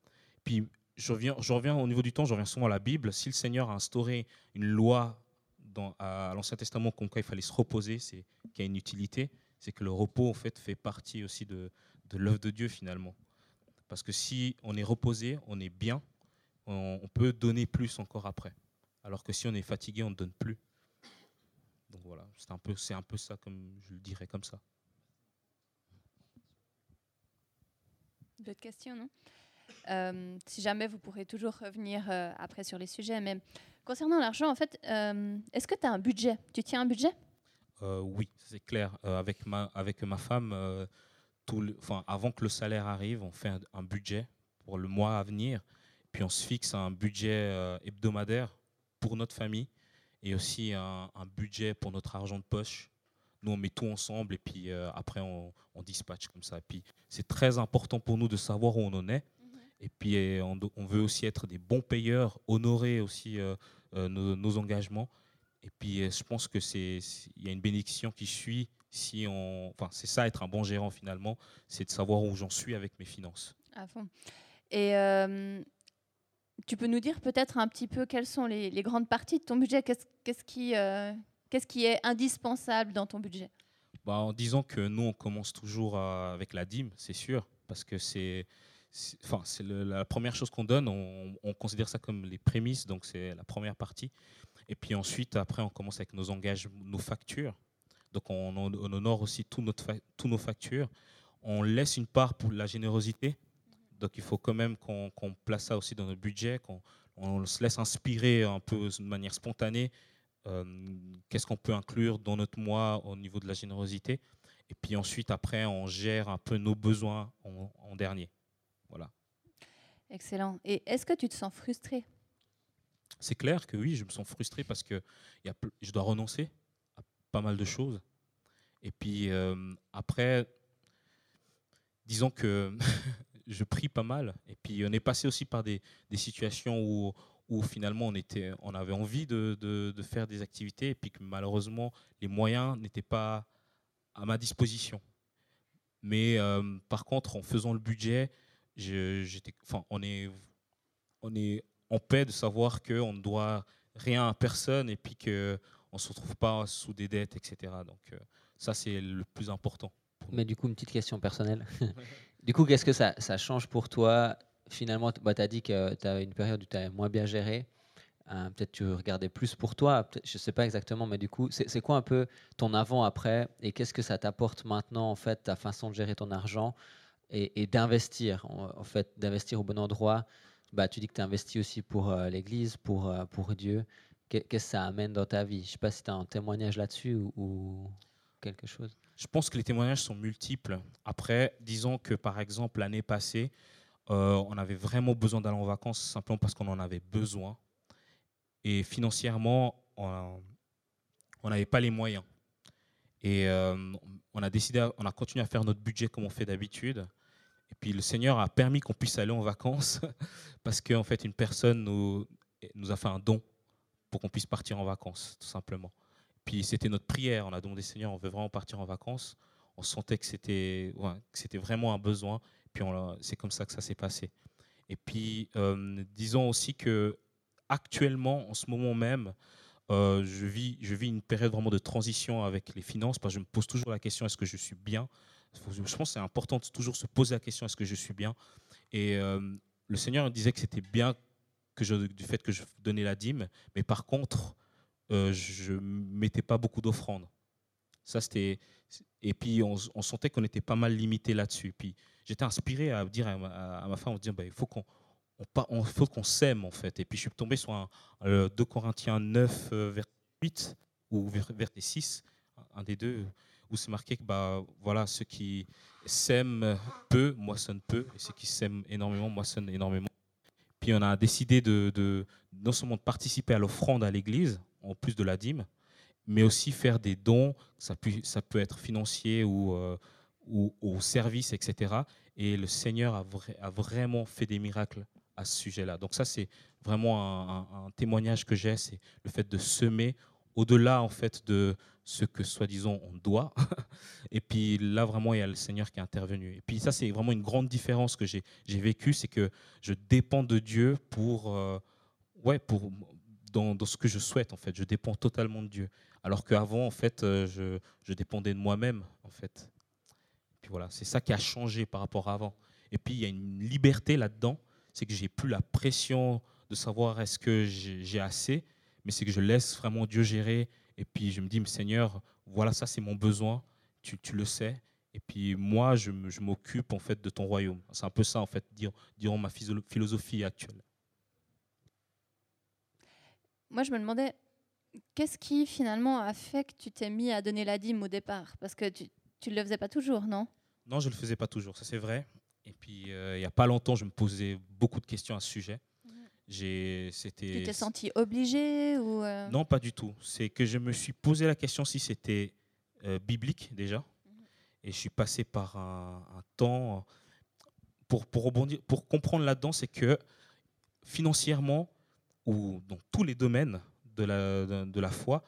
Puis je reviens, je reviens au niveau du temps, je reviens souvent à la Bible. Si le Seigneur a instauré une loi dans, à l'Ancien Testament comme quoi il fallait se reposer, c'est qu'il y a une utilité, c'est que le repos en fait fait partie aussi de, de l'œuvre de Dieu finalement. Parce que si on est reposé, on est bien, on, on peut donner plus encore après. Alors que si on est fatigué, on ne donne plus. Donc voilà, c'est un peu, c'est un peu ça comme je le dirais comme ça. D'autres questions, non? Euh, Si jamais, vous pourrez toujours revenir euh, après sur les sujets. Mais concernant l'argent, en fait, euh, est-ce que tu as un budget? Tu tiens un budget? Oui, c'est clair. Avec, ma, avec ma femme, tout le- enfin, avant que le salaire arrive, on fait un, un budget pour le mois à venir. Puis on se fixe un budget euh, hebdomadaire pour notre famille et aussi un, un budget pour notre argent de poche. Nous, on met tout ensemble et puis euh, après, on, on dispatche comme ça. Et puis c'est très important pour nous de savoir où on en est. Et puis on, veut aussi être des bons payeurs, honorer aussi euh, euh, nos, nos engagements. Et puis, je pense que c'est, c'est- il y a une bénédiction qui suit si on, enfin, c'est ça être un bon gérant finalement, c'est de savoir où j'en suis avec mes finances. À fond. Et euh, tu peux nous dire peut-être un petit peu quelles sont les, les grandes parties de ton budget? Qu'est-ce qu'est-ce qui, euh, qu'est-ce qui est indispensable dans ton budget? Bah, en disant que nous, on commence toujours à- avec la dîme, c'est sûr, parce que c'est, enfin, c'est la première chose qu'on donne. On, on considère ça comme les prémices, donc c'est la première partie. Et puis ensuite, après, on commence avec nos engagements, nos factures. Donc on, on- on honore aussi tous nos factures. On laisse une part pour la générosité. Donc il faut quand même qu'on place ça aussi dans notre budget, qu'on on se laisse inspirer un peu de manière spontanée. euh, Qu'est-ce qu'on peut inclure dans notre mois au niveau de la générosité Et puis ensuite, après, on gère un peu nos besoins en, en dernier. Voilà. Excellent. Et est-ce que tu te sens frustré? C'est clair que oui, je me sens frustré parce que y a, je dois renoncer pas mal de choses. Et puis euh, après, disons que je prie pas mal. Et puis on est passé aussi par des, des situations où, où finalement on, était, on avait envie de, de- de faire des activités et puis que malheureusement les moyens n'étaient pas à ma disposition. Mais euh, par contre, en faisant le budget, je- j'étais, enfin, on est, on est en paix de savoir qu'on ne doit rien à personne et puis qu'on ne se retrouve pas sous des dettes, etc. Donc euh, ça, c'est le plus important. Mais du coup, une petite question personnelle. du coup, qu'est-ce que ça, ça change pour toi Finalement, tu as dit que tu as une période où tu as moins bien géré. Euh, Peut-être tu regardais plus pour toi. Je ne sais pas exactement, mais du coup, c'est quoi un peu ton avant-après Et qu'est-ce que ça t'apporte maintenant, en fait, ta façon de gérer ton argent? Et, et d'investir En, en fait, d'investir au bon endroit. Bah, tu dis que tu investis aussi pour euh, l'Église, pour, pour Dieu. Qu'est- Qu'est-ce que ça amène dans ta vie? Je ne sais pas si tu as un témoignage là-dessus ou, quelque chose. Je pense que les témoignages sont multiples. Après, disons que par exemple, l'année passée, euh, on avait vraiment besoin d'aller en vacances simplement parce qu'on en avait besoin. Et financièrement, on n'avait pas les moyens. Et euh, on a décidé, on a continué à faire notre budget comme on fait d'habitude. Et puis le Seigneur a permis qu'on puisse aller en vacances parce qu'en fait, une personne nous a fait un don pour qu'on puisse partir en vacances, tout simplement. Puis c'était notre prière. On a demandé, Seigneur, on veut vraiment partir en vacances. On sentait que c'était vraiment un besoin. Puis c'est comme ça que ça s'est passé. Et puis, euh, disons aussi que actuellement, en ce moment même, euh, je, vis, je vis une période vraiment de transition avec les finances parce que je me pose toujours la question est-ce que je suis bien? Je pense que c'est important de toujours se poser la question est-ce que je suis bien? Et euh, le Seigneur disait que c'était bien que du fait que je donnais la dîme, mais par contre, euh, je mettais pas beaucoup d'offrandes. Ça, c'était. Et puis, on, sentait qu'on était pas mal limité là-dessus. Puis, j'étais inspiré à dire à ma, femme, on dire, bah, il faut qu'on on, on- faut qu'on s'aime, en fait. Et puis, je suis tombé sur un, euh, 2 Corinthiens 9, euh, verset 8, ou vers- verset 6, un des deux, où c'est marqué que bah, voilà, ceux qui s'aiment peu moissonnent peu, et ceux qui s'aiment énormément moissonnent énormément. On a décidé de, non seulement de participer à l'offrande à l'église, en plus de la dîme, mais aussi faire des dons, ça peut, ça peut être financier ou, euh, ou au service, etc. Et le Seigneur a, vra- a vraiment fait des miracles à ce sujet-là. Donc ça, c'est vraiment un témoignage que j'ai, c'est le fait de semer au-delà en fait de ce que soi-disant on doit. Et puis là, vraiment, il y a le Seigneur qui est intervenu. Et puis ça, c'est vraiment une grande différence que j'ai vécue, c'est que je dépends de Dieu pour, euh, ouais, pour dans, ce que je souhaite en fait. Je dépends totalement de Dieu. Alors qu'avant, en fait, euh, je, dépendais de moi-même en fait. Puis voilà, c'est ça qui a changé par rapport à avant. Et puis il y a une liberté là-dedans, c'est que j'ai plus la pression de savoir est-ce que j'ai assez, mais c'est que je laisse vraiment Dieu gérer. Et puis je me dis, mais Seigneur, voilà, ça c'est mon besoin, tu, tu le sais. Et puis moi, je m'occupe en fait de ton royaume. C'est un peu ça en fait, diront ma philosophie actuelle. Moi, je me demandais, qu'est-ce qui finalement a fait que tu t'es mis à donner la dîme au départ? Parce que tu ne le faisais pas toujours, non? Non, je ne le faisais pas toujours, ça c'est vrai. Et puis euh, il n'y a pas longtemps, je me posais beaucoup de questions à ce sujet. J'ai, Tu c'était. t'es senti obligé ou euh, Non, pas du tout. C'est que je me suis posé la question si c'était euh, biblique déjà. Et je suis passé par un, un temps. Pour, pour, rebondir, pour comprendre là-dedans, c'est que financièrement, ou dans tous les domaines de la, de, de la foi,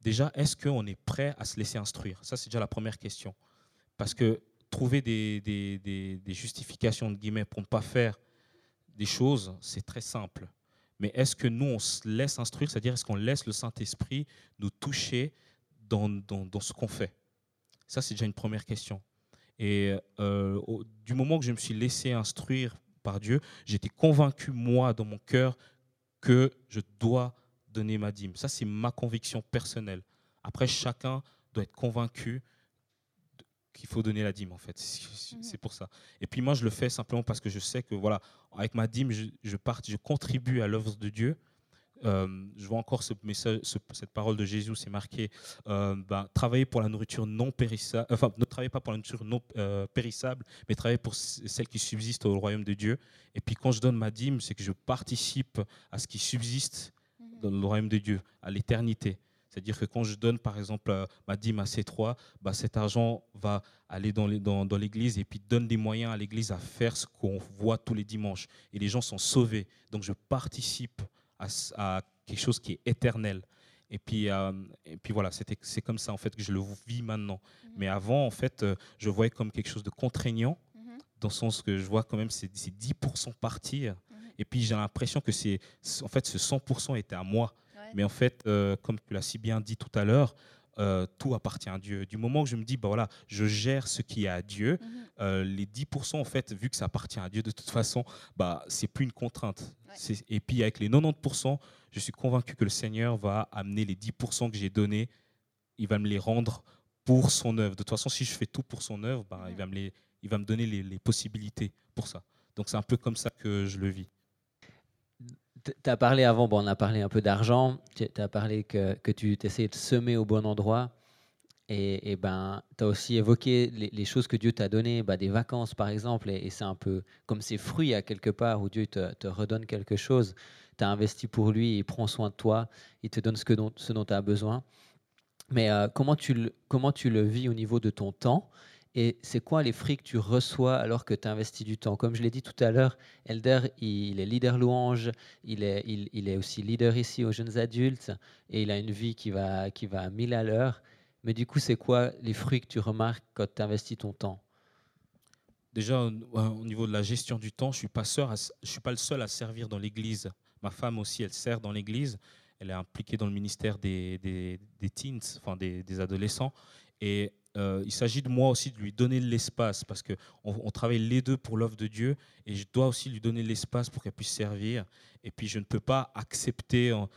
déjà, est-ce qu'on est prêt à se laisser instruire? Ça, c'est déjà la première question. Parce que trouver des, des, des- des justifications, de guillemets, pour ne pas faire des choses, c'est très simple. Mais est-ce que nous, on se laisse instruire, c'est-à-dire est-ce qu'on laisse le Saint-Esprit nous toucher dans, dans, ce qu'on fait? Ça, c'est déjà une première question. Et euh, au- du moment que je me suis laissé instruire par Dieu, j'étais convaincu, moi, dans mon cœur, que je dois donner ma dîme. Ça, c'est ma conviction personnelle. Après, chacun doit être convaincu qu'il faut donner la dîme, en fait. C'est Mhm. c'est pour ça. Et puis moi, je le fais simplement parce que je sais que, voilà, avec ma dîme, je, je, part- je contribue à l'œuvre de Dieu. Euh, je vois encore ce message, ce- cette parole de Jésus, c'est marqué euh, ben, travailler pour la nourriture non périssable, enfin, ne travaillez pas pour la nourriture non euh, périssable, mais travaillez pour celle qui subsiste au royaume de Dieu. Et puis quand je donne ma dîme, c'est que je participe à ce qui subsiste dans le royaume de Dieu, à l'éternité. C'est-à-dire que quand je donne, par exemple, euh, ma dîme à C3, bah, cet argent va aller dans les- dans- dans l'église et puis donne des moyens à l'église à faire ce qu'on voit tous les dimanches. Et les gens sont sauvés. Donc je participe à, quelque chose qui est éternel. Et puis, euh, et puis voilà, c'était- c'est comme ça en fait que je le vis maintenant. Mais avant, en fait, euh, je voyais comme quelque chose de contraignant, Mhm. dans le sens que je vois quand même ces, ces 10% partir. Mhm. Et puis j'ai l'impression que c'est, en fait, ce 100% était à moi. Mais en fait, euh, comme tu l'as si bien dit tout à l'heure, euh, tout appartient à Dieu. Du moment que je me dis, bah voilà, je gère ce qui est à Dieu, Mhm. euh, les 10%, en fait, vu que ça appartient à Dieu de toute façon, bah, c'est plus une contrainte. Ouais. Et puis avec les 90%, je suis convaincu que le Seigneur va amener les 10% que j'ai donnés, il va me les rendre pour son œuvre. De toute façon, si je fais tout pour son œuvre, bah, il, Mhm. va me les, il va me donner les, les possibilités pour ça. Donc c'est un peu comme ça que je le vis. Tu as parlé avant, bon, on a parlé un peu d'argent, tu as parlé que, que tu essayais de semer au bon endroit. Et, et ben, tu as aussi évoqué les, choses que Dieu t'a données, bah, des vacances par exemple, et, c'est un peu comme ces fruits à quelque part où Dieu te, redonne quelque chose. Tu as investi pour lui, il prend soin de toi, il te donne ce, que dont, ce dont tu as besoin. Mais euh, comment, tu comment tu le vis au niveau de ton temps? Et c'est quoi les fruits que tu reçois alors que tu investis du temps? Comme je l'ai dit tout à l'heure, Elder, il est leader louange, il est, il, est aussi leader ici aux jeunes adultes et il a une vie qui va, qui va à 1000 à l'heure. Mais du coup, c'est quoi les fruits que tu remarques quand tu investis ton temps? Déjà, au au niveau de la gestion du temps, je suis suis pas le seul à servir dans l'église. Ma femme aussi, elle sert dans l'église. Elle est impliquée dans le ministère des, des, des teens, enfin des, des adolescents. Et euh, il s'agit de moi aussi de lui donner de l'espace parce que on, travaille les deux pour l'œuvre de Dieu et je dois aussi lui donner l'espace pour qu'elle puisse servir. Et puis je ne peux pas accepter en-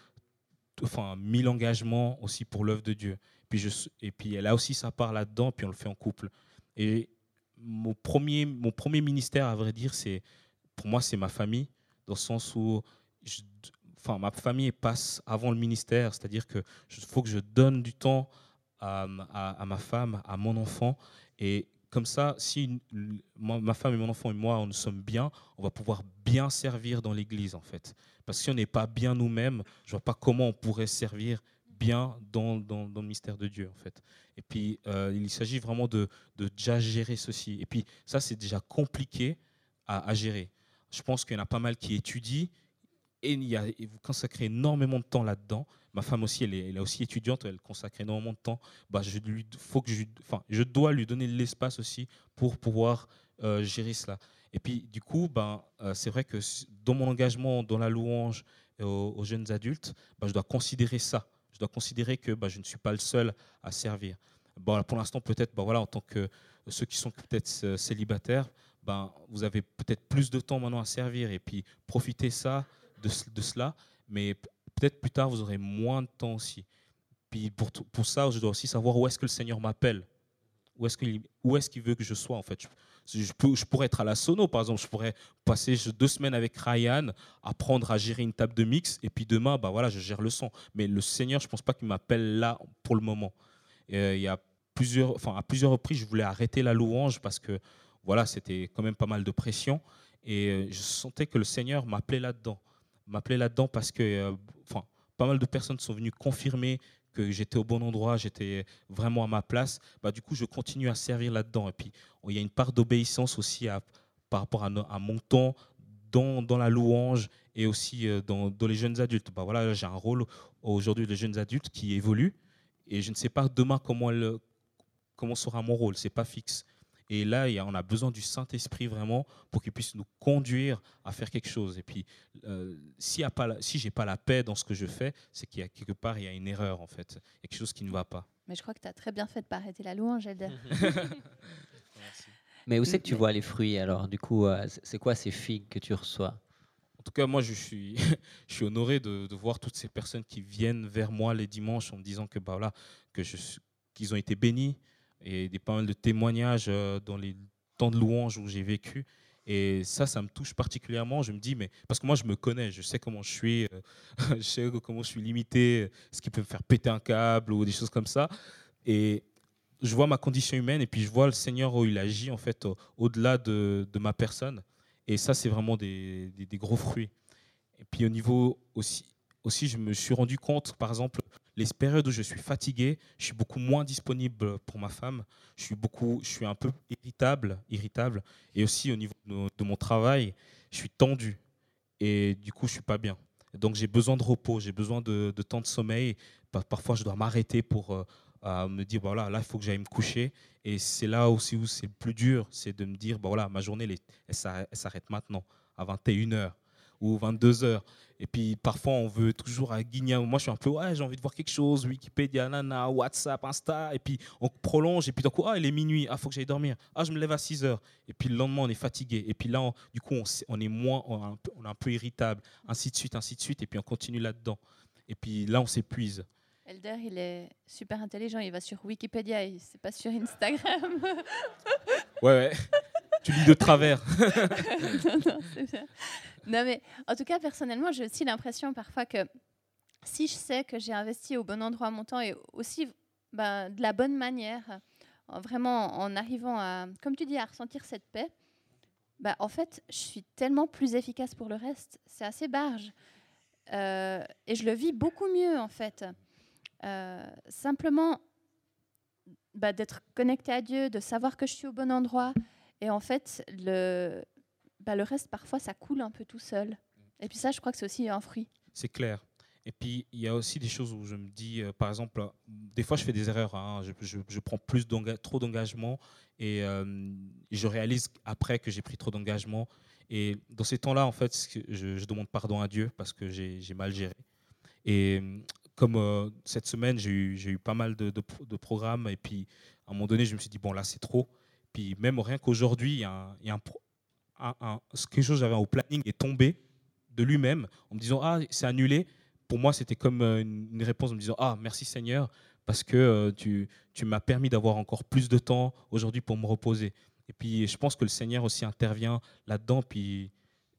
enfin mille engagements aussi pour l'œuvre de Dieu. Puis je, et puis elle a aussi sa part là-dedans, puis on le fait en couple. Et mon premier, mon premier ministère, à vrai dire, c'est pour moi, c'est ma famille, dans le sens où je- enfin, ma famille passe avant le ministère, c'est-à-dire que il faut que je donne du temps à, ma femme, à mon enfant. Et comme ça, si ma femme et mon enfant et moi, on nous sommes bien, on va pouvoir bien servir dans l'Église, en fait. Parce que si on n'est pas bien nous-mêmes, je vois pas comment on pourrait servir bien dans, dans, dans le mystère de Dieu, en fait. Et puis, euh, il s'agit vraiment de, de déjà gérer ceci. Et puis, ça, c'est déjà compliqué à, à gérer. Je pense qu'il y en a pas mal qui étudient et, il y a, vous consacrez énormément de temps là-dedans. Ma femme aussi, elle est, elle est aussi étudiante, elle consacre énormément de temps. Bah, je, lui, faut que je, enfin, je dois lui donner l'espace aussi pour pouvoir euh, gérer cela. Et puis, du coup, ben, euh, c'est vrai que dans mon engagement dans la louange et aux, jeunes adultes, ben, je dois considérer ça. Je dois considérer que ben, je ne suis pas le seul à servir. Bon, pour l'instant, peut-être, ben, voilà, en tant que ceux qui sont peut-être euh, célibataires, ben, vous avez peut-être plus de temps maintenant à servir et puis profitez ça, de, ce- de cela. Mais peut-être plus tard, vous aurez moins de temps aussi. Puis pour, pour ça, je dois aussi savoir où est-ce que le Seigneur m'appelle. Où est-ce qu'il est-ce qu'il veut que je sois, en fait? Je, peux- je pourrais être à la sono, par exemple. Je pourrais passer deux semaines avec Ryan, apprendre à gérer une table de mix, et puis demain, bah voilà, je gère le son. Mais le Seigneur, je pense pas qu'il m'appelle là pour le moment. Euh, il y a plusieurs, enfin, à plusieurs reprises, je voulais arrêter la louange parce que voilà, c'était quand même pas mal de pression. Et euh, je sentais que le Seigneur m'appelait là-dedans. M'appelait là-dedans parce que euh, enfin, pas mal de personnes sont venues confirmer que j'étais au bon endroit, j'étais vraiment à ma place. Bah, du coup, je continue à servir là-dedans. Et puis, il y a une part d'obéissance aussi par rapport à mon temps dans, dans la louange et aussi euh, dans, dans les jeunes adultes. Bah, voilà, j'ai un rôle aujourd'hui de jeunes adultes qui évolue et je ne sais pas demain comment, elle- comment sera mon rôle. C'est pas fixe. Et là, il y a- on a besoin du Saint-Esprit vraiment pour qu'il puisse nous conduire à faire quelque chose. Et puis, euh, s'il y a pas la- si j'ai pas la paix dans ce que je fais, c'est qu'il y a quelque part il y a une erreur en fait, il y a quelque chose qui ne va pas. Mais je crois que tu as très bien fait de pas arrêter la louange, Elder. Mais où c'est que tu vois les fruits alors Du coup, euh, c'est quoi ces figues que tu reçois? En tout cas, moi, je suis, je suis honoré de, de voir toutes ces personnes qui viennent vers moi les dimanches en me disant que bah voilà, que je qu'ils ont été bénis et des pas mal de témoignages euh, dans les temps de louange où j'ai vécu. Et ça, ça me touche particulièrement. Je me dis, mais parce que moi, je me connais, je sais comment je suis, euh, je sais comment je suis limité, ce qui peut me faire péter un câble ou des choses comme ça. Et je vois ma condition humaine et puis je vois le Seigneur où il agit en fait au- au-delà de, de ma personne. Et ça, c'est vraiment des, des- des gros fruits. Et puis au niveau aussi, aussi, je me suis rendu compte, par exemple, les périodes où je suis fatigué, je suis beaucoup moins disponible pour ma femme. Je suis beaucoup, je suis un peu irritable, irritable. Et aussi au niveau de, mon travail, je suis tendu. Et du coup, je suis pas bien. Donc j'ai besoin de repos, j'ai besoin de, temps de sommeil. Par- Parfois, je dois m'arrêter pour euh, me dire, bah voilà, là, il faut que j'aille me coucher. Et c'est là aussi où c'est le plus dur, c'est de me dire, bah voilà, ma journée, elle, elle s'arrête maintenant, à 21h ou 22h. Et puis parfois, on veut toujours à guigner. Moi, je suis un peu, ouais, j'ai envie de voir quelque chose, Wikipédia, nana, WhatsApp, Insta. Et puis on prolonge. Et puis d'un coup, ah, il est minuit, ah, faut que j'aille dormir. Ah, je me lève à 6h. Et puis le lendemain, on est fatigué. Et puis là, on- du coup, on, est moins, on est, un peu, on est un peu irritable, ainsi de suite, ainsi de suite. Et puis on continue là-dedans. Et puis là, on s'épuise. Elder, il est super intelligent. Il va sur Wikipédia, il c'est pas sur Instagram. Ouais, ouais. tu lis de travers. non, non, c'est bien. Non, mais en tout cas, personnellement, j'ai aussi l'impression parfois que si je sais que j'ai investi au bon endroit mon temps et aussi ben, de la bonne manière, en- vraiment en arrivant à, comme tu dis, à ressentir cette paix, ben, en fait, je suis tellement plus efficace pour le reste. C'est assez barge. Euh, et je le vis beaucoup mieux, en fait. Euh, simplement bah, d'être connecté à Dieu, de savoir que je suis au bon endroit. Et en fait, le, bah, le reste, parfois, ça coule un peu tout seul. Et puis ça, je crois que c'est aussi un fruit. C'est clair. Et puis, il y a aussi des choses où je me dis, euh, par exemple, des fois, je fais des erreurs. hein. je, prends plus trop d'engagement et euh, je réalise après que j'ai pris trop d'engagement. Et dans ces temps-là, en fait, je, demande pardon à Dieu parce que j'ai mal géré. Et euh, comme cette semaine, j'ai eu, pas mal de, de pro- de programmes. Et puis, à un moment donné, je me suis dit, bon, là, c'est trop. Puis, même rien qu'aujourd'hui, il y a, un, y a un un- un- quelque chose que j'avais au planning est tombé de lui-même en me disant, ah, c'est annulé pour moi, c'était comme euh, une une réponse en me disant Ah, merci Seigneur, parce que euh, tu, tu m'as permis d'avoir encore plus de temps aujourd'hui pour me reposer. Et puis, je pense que le Seigneur aussi intervient là-dedans. Puis,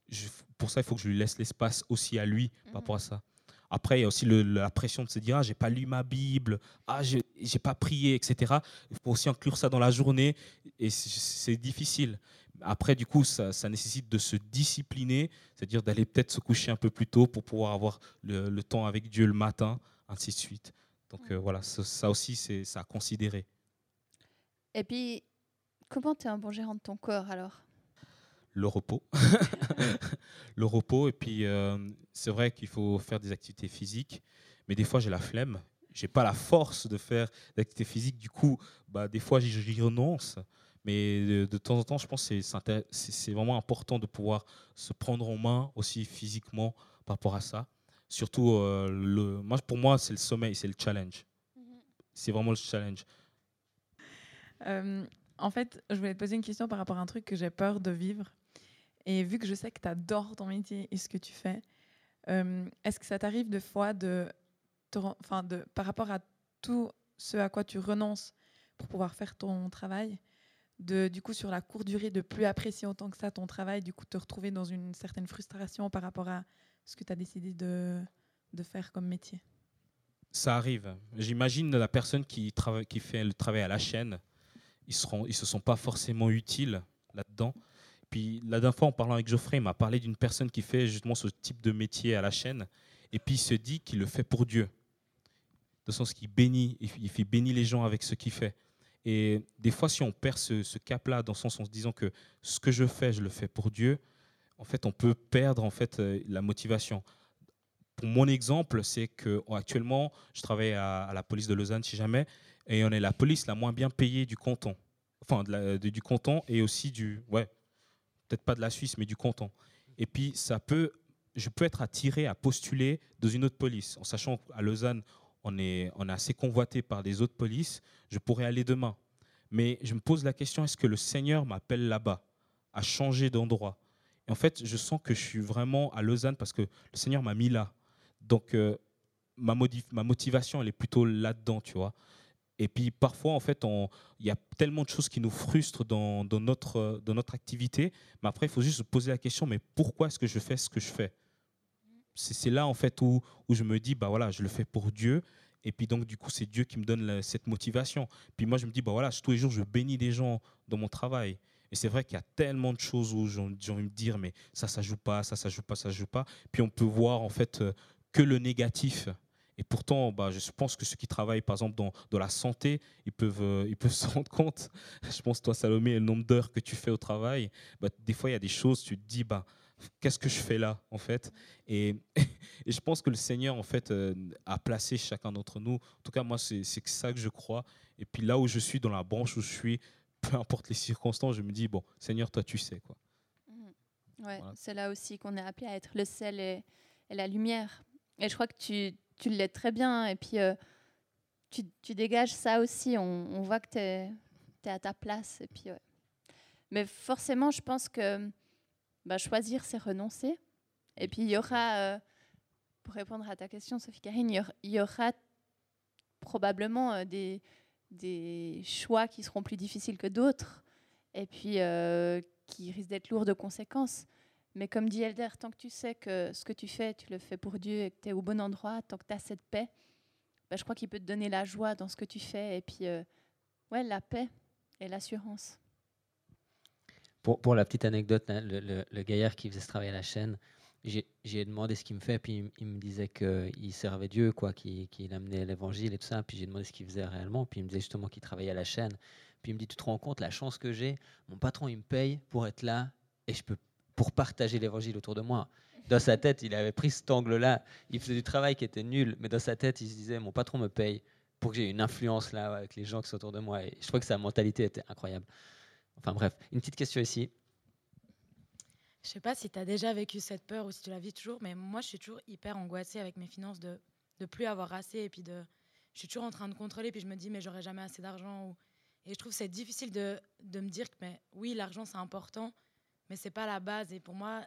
je- pour ça, il faut que je lui laisse l'espace aussi à lui par Mhm. rapport à ça. Après, il y a aussi le- la pression de se dire, ah, j'ai pas lu ma Bible, ah, j'ai pas prié, etc. Il faut aussi inclure ça dans la journée et c'est difficile. Après, du coup, ça, ça nécessite de se discipliner, c'est-à-dire d'aller peut-être se coucher un peu plus tôt pour pouvoir avoir le, le temps avec Dieu le matin, ainsi de suite. Donc euh, voilà, ça, ça aussi, c'est ça à considérer. Et puis, comment tu es un bon gérant de ton corps alors? Le repos. le repos. Et puis, euh, c'est vrai qu'il faut faire des activités physiques, mais des fois, j'ai la flemme. J'ai pas la force de faire d'activités physiques. Du coup, bah, des fois, j'y renonce. Mais de, de temps en temps, je pense que c'est- vraiment important de pouvoir se prendre en main aussi physiquement par rapport à ça. Surtout, euh, le, moi, pour moi, c'est le sommeil, c'est le challenge. C'est vraiment le challenge. Euh, en fait, je voulais te poser une question par rapport à un truc que j'ai peur de vivre. Et vu que je sais que tu adores ton métier et ce que tu fais, euh, est-ce que ça t'arrive de fois de, enfin de, par rapport à tout ce à quoi tu renonces pour pouvoir faire ton travail, de du coup sur la courte durée de plus apprécier autant que ça ton travail, du coup te retrouver dans une certaine frustration par rapport à ce que tu as décidé de, de faire comme métier? Ça arrive. J'imagine la personne qui, travaille, qui fait le travail à la chaîne, ils ne ils se sont pas forcément utiles là-dedans. Puis la dernière fois, en parlant avec Geoffrey, il m'a parlé d'une personne qui fait justement ce type de métier à la chaîne. Et puis il se dit qu'il le fait pour Dieu. De sens qu'il bénit, il il fait bénit les gens avec ce qu'il fait. Et des fois, si on perd ce, cap-là, dans le sens en se disant que ce que je fais, je le fais pour Dieu, en fait, on peut perdre en fait euh, la motivation pour mon exemple, c'est que oh, actuellement, je travaille à, la police de Lausanne, si jamais, et on est la police la moins bien payée du canton. Enfin, de- du canton et aussi du. Ouais, peut-être pas de la Suisse, mais du canton. Et puis, ça peut. Je peux être attiré à postuler dans une autre police, en sachant qu'à Lausanne, on est, on est assez convoité par des autres polices. Je pourrais aller demain. Mais je me pose la question est-ce que le Seigneur m'appelle là-bas, à changer d'endroit? Et en fait, je sens que je suis vraiment à Lausanne parce que le Seigneur m'a mis là. Donc, euh, ma, ma motivation, elle est plutôt là-dedans, tu vois. Et puis, parfois, en fait, il y a tellement de choses qui nous frustrent dans, dans notre, dans notre activité. Mais après, il faut juste se poser la question, mais pourquoi est-ce que je fais ce que je fais? C'est là, en fait, où, où je me dis, bah voilà, je le fais pour Dieu. Et puis, donc, du coup, c'est Dieu qui me donne cette motivation. Puis moi, je me dis, bah voilà, tous les jours, je bénis des gens dans mon travail. Et c'est vrai qu'il y a tellement de choses où j'ai j'ai envie de me dire, mais ça, ça joue pas, ça, ça joue pas, ça joue pas. Puis on peut voir, en fait, euh, que le négatif. Et pourtant, bah, je pense que ceux qui travaillent, par exemple, dans, dans la santé, ils peuvent, euh, ils peuvent se rendre compte. Je pense, toi, Salomé, le nombre d'heures que tu fais au travail, bah, des fois, il y a des choses, tu te dis, bah, qu'est-ce que je fais là, en fait? Et, et je pense que le Seigneur, en fait, euh, a placé chacun d'entre nous. En tout cas, moi, c'est ça que je crois. Et puis là où je suis, dans la branche où je suis, peu importe les circonstances, je me dis, bon, Seigneur, toi, tu sais. quoi. Ouais, Voilà. c'est là aussi qu'on est appelé à être le sel et, et la lumière. Et je crois que tu, tu l'es très bien. Et puis, euh, tu, tu dégages ça aussi. On, on voit que tu es, à ta place. Et puis, ouais. Mais forcément, je pense que bah, choisir, c'est renoncer. Et puis, il y aura, euh, pour répondre à ta question, Sophie Karine, il y aura, probablement euh, des, des choix qui seront plus difficiles que d'autres. Et puis, euh, qui risquent d'être lourds de conséquences. Mais comme dit Elder, tant que tu sais que ce que tu fais, tu le fais pour Dieu et que tu es au bon endroit, tant que tu as cette paix, bah, je crois qu'il peut te donner la joie dans ce que tu fais et puis ouais, la paix et l'assurance. Pour, la petite anecdote, hein, le, gaillard qui faisait ce travail à la chaîne, j'ai demandé ce qu'il me fait, puis il, me disait qu'il servait Dieu, quoi, qu'il amenait l'évangile et tout ça. Puis j'ai demandé ce qu'il faisait réellement, puis il me disait justement qu'il travaillait à la chaîne. Puis il me dit Tu te rends compte la chance que j'ai Mon patron, il me paye pour être là et je peux pour partager l'évangile autour de moi. Dans sa tête, il avait pris cet angle-là. Il faisait du travail qui était nul, mais dans sa tête, il se disait Mon patron me paye pour que j'ai une influence là avec les gens qui sont autour de moi. Et je crois que sa mentalité était incroyable. Enfin bref, une petite question ici. Je sais pas si tu as déjà vécu cette peur ou si tu la vis toujours, mais moi, je suis toujours hyper angoissée avec mes finances de de plus avoir assez et puis de je suis toujours en train de contrôler puis je me dis mais j'aurai jamais assez d'argent ou et je trouve que c'est difficile de, de me dire que mais oui l'argent c'est important mais c'est pas la base et pour moi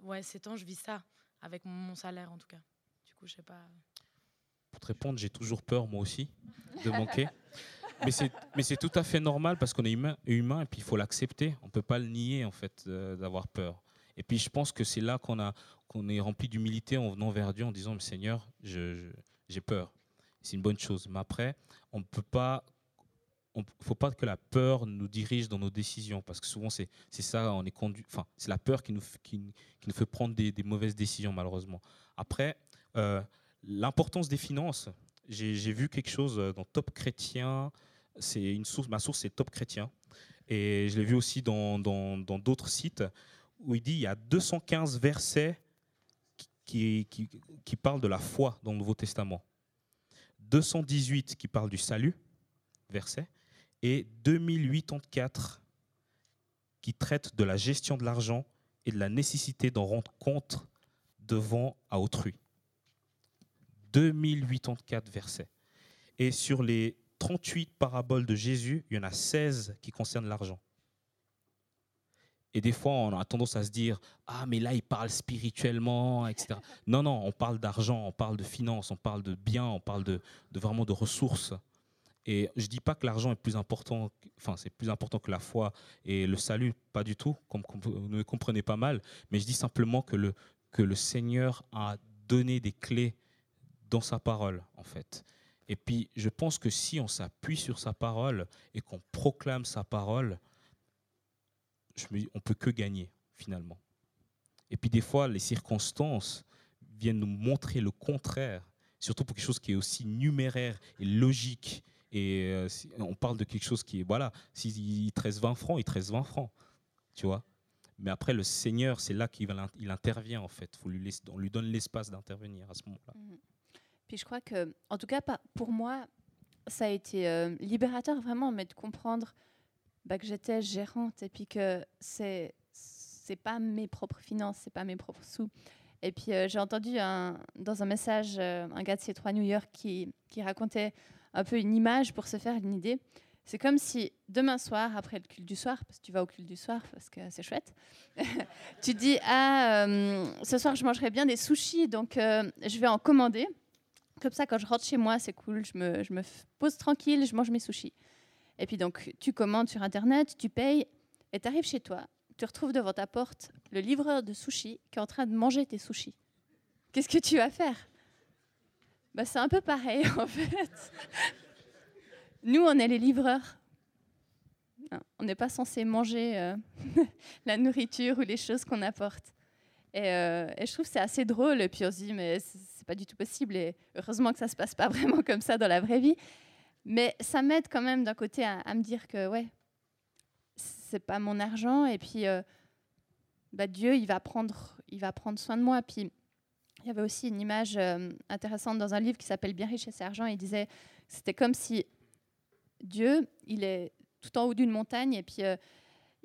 ouais ces temps je vis ça avec mon, mon salaire en tout cas du coup je sais pas Pour te répondre, j'ai toujours peur, moi aussi, de manquer. mais c'est mais tout à fait normal parce qu'on est humain, et puis il faut l'accepter. On ne peut pas le nier, en fait, euh, d'avoir peur. Et puis je pense que c'est là qu'on a qu'on est rempli d'humilité en venant vers Dieu en disant, Seigneur, je- je- j'ai peur. C'est une bonne chose. Mais après, on peut pas il ne faut pas que la peur nous dirige dans nos décisions, parce que souvent c'est ça, on est conduit, enfin c'est la peur qui nous, qui, qui nous fait prendre des, des mauvaises décisions malheureusement. Après, euh, l'importance des finances, j'ai vu quelque chose euh, dans Top Chrétien, c'est une source, ma source c'est Top Chrétien, et je l'ai vu aussi dans d'autres sites où il dit il y a 215 versets qui, qui, qui parlent de la foi dans le Nouveau Testament, 218 qui parlent du salut, versets, et 2084 qui traitent de la gestion de l'argent et de la nécessité d'en rendre compte devant à autrui. 2084 versets. Et sur les 38 paraboles de Jésus, il y en a 16 qui concernent l'argent. Et des fois, on a tendance à se dire Ah, mais là, il parle spirituellement, etc. Non, non, on parle d'argent, on parle de finances, on parle de biens, on parle de, de vraiment de ressources. Et je dis pas que l'argent est plus important, enfin c'est plus important que la foi et le salut, pas du tout, comme vous ne comprenez pas mal, mais je dis simplement que le, que le Seigneur a donné des clés dans sa parole, en fait. Et puis, je pense que si on s'appuie sur sa parole et qu'on proclame sa parole, je me dis, on peut que gagner, finalement. Et puis, des fois, les circonstances viennent nous montrer le contraire, surtout pour quelque chose qui est aussi numéraire et logique. Et euh, si- on parle de quelque chose qui est, voilà, s'il te reste 20 francs, il te reste 20 francs, tu vois. Mais après, le Seigneur, c'est là qu'il intervient, en fait. Faut lui laisser- on lui donne l'espace d'intervenir à ce moment-là. Puis je crois que, en tout cas, pour moi, ça a été euh, libérateur vraiment, mais de comprendre bah, que j'étais gérante et puis que c'est c'est pas mes propres finances, c'est pas mes propres sous. Et puis euh, j'ai entendu dans un message euh, un gars de C3 New York qui, qui racontait un peu une image pour se faire une idée. C'est comme si demain soir, après le culte du soir, parce que tu vas au culte du soir parce que c'est chouette, tu dis ah ce soir je mangerai bien des sushis donc je vais en commander. Comme ça, quand je rentre chez moi, c'est cool, je me, je me pose tranquille, je mange mes sushis. Et puis donc, tu commandes sur Internet, tu payes, et tu arrives chez toi, tu retrouves devant ta porte le livreur de sushis qui est en train de manger tes sushis. Qu'est-ce que tu vas faire? Bah, C'est un peu pareil, en fait. Nous, on est les livreurs. Non, On n'est pas censé manger euh, la nourriture ou les choses qu'on apporte. Et, euh, et je trouve que c'est assez drôle. Et puis on se dit, mais pas du tout possible. Et heureusement que ça se passe pas vraiment comme ça dans la vraie vie. Mais ça m'aide quand même d'un côté à, me dire que, ouais, c'est pas mon argent. Et puis, euh, bah, Dieu, il va, prendre, il va prendre soin de moi. Puis il y avait aussi une image euh, intéressante dans un livre qui s'appelle Bien riche et c'est argent. Il disait c'était comme si Dieu, il est tout en haut d'une montagne et puis euh,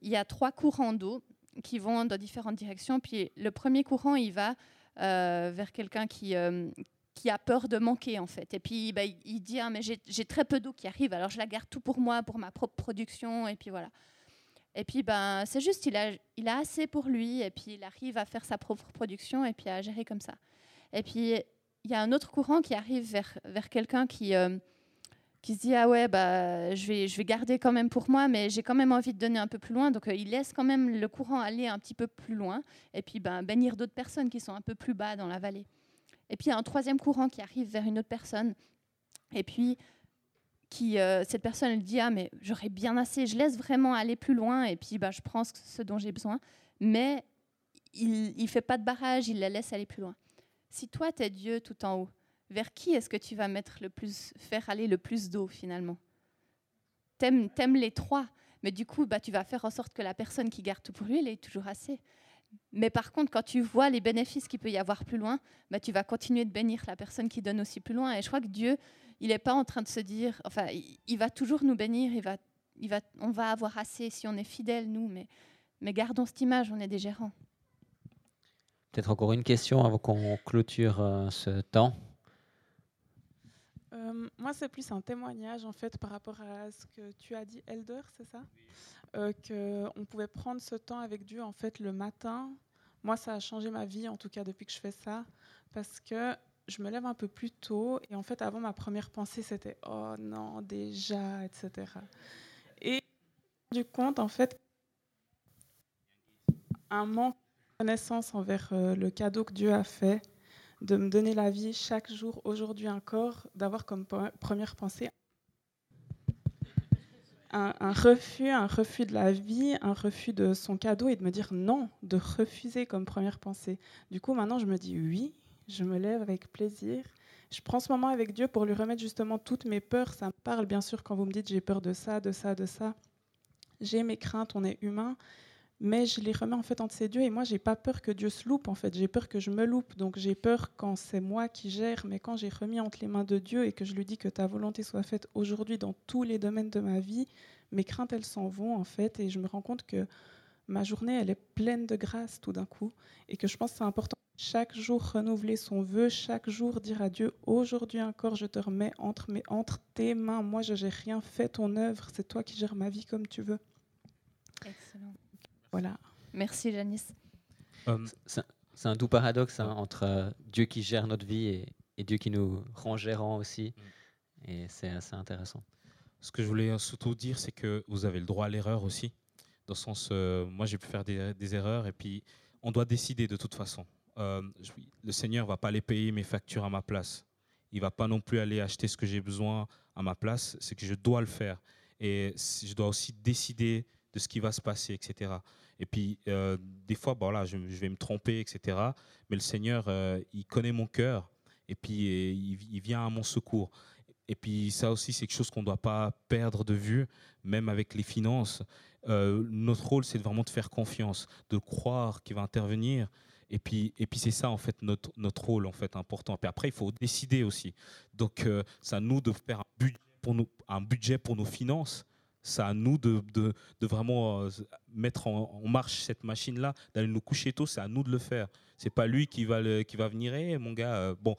il y a trois courants d'eau qui vont dans différentes directions. Puis le premier courant, il va vers quelqu'un qui, euh, qui a peur de manquer, en fait. Et puis bah, il, dit ah, mais j'ai j'ai très peu d'eau qui arrive, alors je la garde tout pour moi, pour ma propre production. Et puis voilà. Et puis ben, c'est juste, il a, il a assez pour lui, et puis il arrive à faire sa propre production et puis à gérer comme ça. Et puis il y a un autre courant qui arrive vers, vers quelqu'un qui. euh, qui se dit ah ouais bah je vais je vais garder quand même pour moi mais j'ai quand même envie de donner un peu plus loin. Donc euh, il laisse quand même le courant aller un petit peu plus loin. Et puis ben bénir d'autres personnes qui sont un peu plus bas dans la vallée. Et puis il y a un troisième courant qui arrive vers une autre personne. Et puis qui euh, cette personne elle dit ah mais j'aurais bien assez je laisse vraiment aller plus loin. Et puis bah je prends ce, dont j'ai besoin. Mais il il fait pas de barrage il la laisse aller plus loin. Si toi tu es Dieu tout en haut vers qui est-ce que tu vas mettre le plus, faire aller le plus d'eau finalement? T'aimes, t'aimes les trois, mais du coup, bah, tu vas faire en sorte que la personne qui garde tout pour lui, elle ait toujours assez. Mais par contre, quand tu vois les bénéfices qu'il peut y avoir plus loin, bah, tu vas continuer de bénir la personne qui donne aussi plus loin. Et je crois que Dieu, il n'est pas en train de se dire, enfin, il, va toujours nous bénir, il va, il va, on va avoir assez si on est fidèle, nous, mais, mais gardons cette image, on est des gérants. Peut-être encore une question avant qu'on clôture euh, ce temps. Euh, moi, c'est plus un témoignage en fait par rapport à ce que tu as dit, Elder, c'est ça? Euh, Que on pouvait prendre ce temps avec Dieu en fait le matin. Moi, ça a changé ma vie en tout cas depuis que je fais ça, parce que je me lève un peu plus tôt et en fait avant ma première pensée c'était oh non déjà etc. Et du compte en fait un manque Connaissance envers euh, le cadeau que Dieu a fait, de me donner la vie chaque jour, aujourd'hui encore, d'avoir comme première pensée un, un refus, un refus de la vie, un refus de son cadeau et de me dire non, de refuser comme première pensée. Du coup, maintenant, je me dis oui, je me lève avec plaisir. Je prends ce moment avec Dieu pour lui remettre justement toutes mes peurs. Ça me parle, bien sûr, quand vous me dites j'ai peur de ça, de ça, de ça. J'ai mes craintes, on est humain, mais je les remets en fait entre ses dieux. Et moi, j'ai pas peur que Dieu se loupe, en fait. J'ai peur que je me loupe. Donc, j'ai peur quand c'est moi qui gère, mais quand j'ai remis entre les mains de Dieu et que je lui dis que ta volonté soit faite aujourd'hui dans tous les domaines de ma vie, mes craintes, elles s'en vont, en fait. Et je me rends compte que ma journée, elle est pleine de grâce tout d'un coup. Et que je pense que c'est important chaque jour renouveler son vœu, chaque jour dire à Dieu, aujourd'hui encore, je te remets entre tes mains. Moi, je n'ai rien fait ton œuvre. C'est toi qui gères ma vie comme tu veux. Excellent. Voilà. Merci, Janice. Euh, C'est un doux paradoxe hein, entre euh, Dieu qui gère notre vie et, et Dieu qui nous rend gérants aussi. Et c'est assez intéressant. Ce que je voulais surtout dire, c'est que vous avez le droit à l'erreur aussi. Dans le sens, euh, moi j'ai pu faire des, des erreurs et puis on doit décider de toute façon. Euh, je- le Seigneur va pas aller payer mes factures à ma place. Il va pas non plus aller acheter ce que j'ai besoin à ma place. C'est que je dois le faire. Et je dois aussi décider de ce qui va se passer, etc. Et puis, euh, des fois, bon, là, je, vais me tromper, etc. Mais le Seigneur, euh, il connaît mon cœur et puis il, vient à mon secours. Et puis ça aussi, c'est quelque chose qu'on ne doit pas perdre de vue, même avec les finances. Euh, notre rôle, c'est vraiment de faire confiance, de croire qu'il va intervenir. Et puis, et puis c'est ça, en fait, notre, notre rôle, en fait, important. Puis après, il faut décider aussi. Donc, c'est à nous de faire un budget pour nos finances. C'est à nous de, de, vraiment euh, mettre en, marche cette machine-là, d'aller nous coucher tôt. C'est à nous de le faire. C'est pas lui qui va, qui va venir, Eh, mon gars, euh, bon.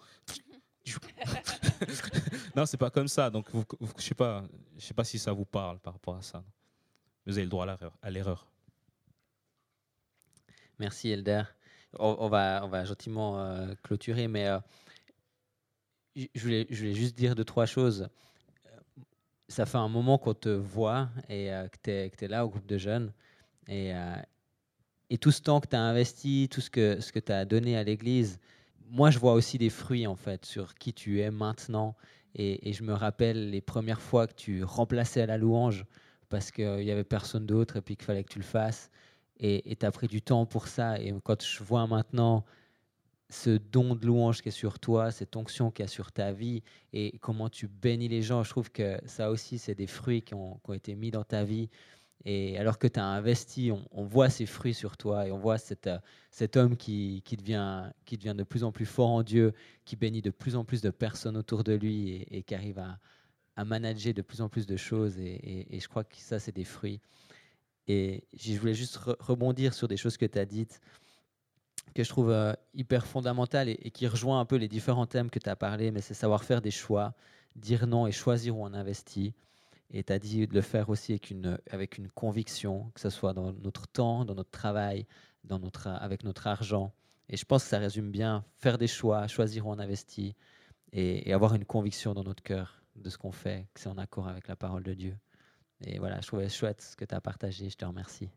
non, c'est pas comme ça. Donc, je sais pas, je sais pas si ça vous parle par rapport à ça. Vous avez le droit à l'erreur. Merci Elder. On, va, on va gentiment euh, clôturer, mais je, voulais, je voulais juste dire deux, trois choses. Ça fait un moment qu'on te voit et euh, que tu es, là au groupe de jeunes. Et, euh, et tout ce temps que tu as investi, tout ce que, ce que tu as donné à l'Église, moi je vois aussi des fruits en fait sur qui tu es maintenant. Et, et je me rappelle les premières fois que tu remplaçais à la louange parce qu'il n'y avait personne d'autre et puis qu'il fallait que tu le fasses et tu as pris du temps pour ça. Et quand je vois maintenant ce don de louange qui est sur toi, cette onction qui est sur ta vie, et comment tu bénis les gens, je trouve que ça aussi, c'est des fruits qui ont, été mis dans ta vie. Et alors que tu as investi, on, voit ces fruits sur toi et on voit euh, cet homme qui, devient, de plus en plus fort en Dieu, qui bénit de plus en plus de personnes autour de lui et, qui arrive à, manager de plus en plus de choses. Et, et- je crois que ça, c'est des fruits. Et je voulais juste re- rebondir sur des choses que tu as dites, que je trouve euh, hyper fondamentales et, qui rejoint un peu les différents thèmes que tu as parlé, mais c'est savoir faire des choix, dire non et choisir où on investit. Et tu as dit de le faire aussi avec une, avec une conviction, que ce soit dans notre temps, dans notre travail, dans notre, avec notre argent. Et je pense que ça résume bien faire des choix, choisir où on investit et, et avoir une conviction dans notre cœur de ce qu'on fait, que c'est en accord avec la parole de Dieu. Et voilà, je trouvais chouette ce que tu as partagé. Je te remercie.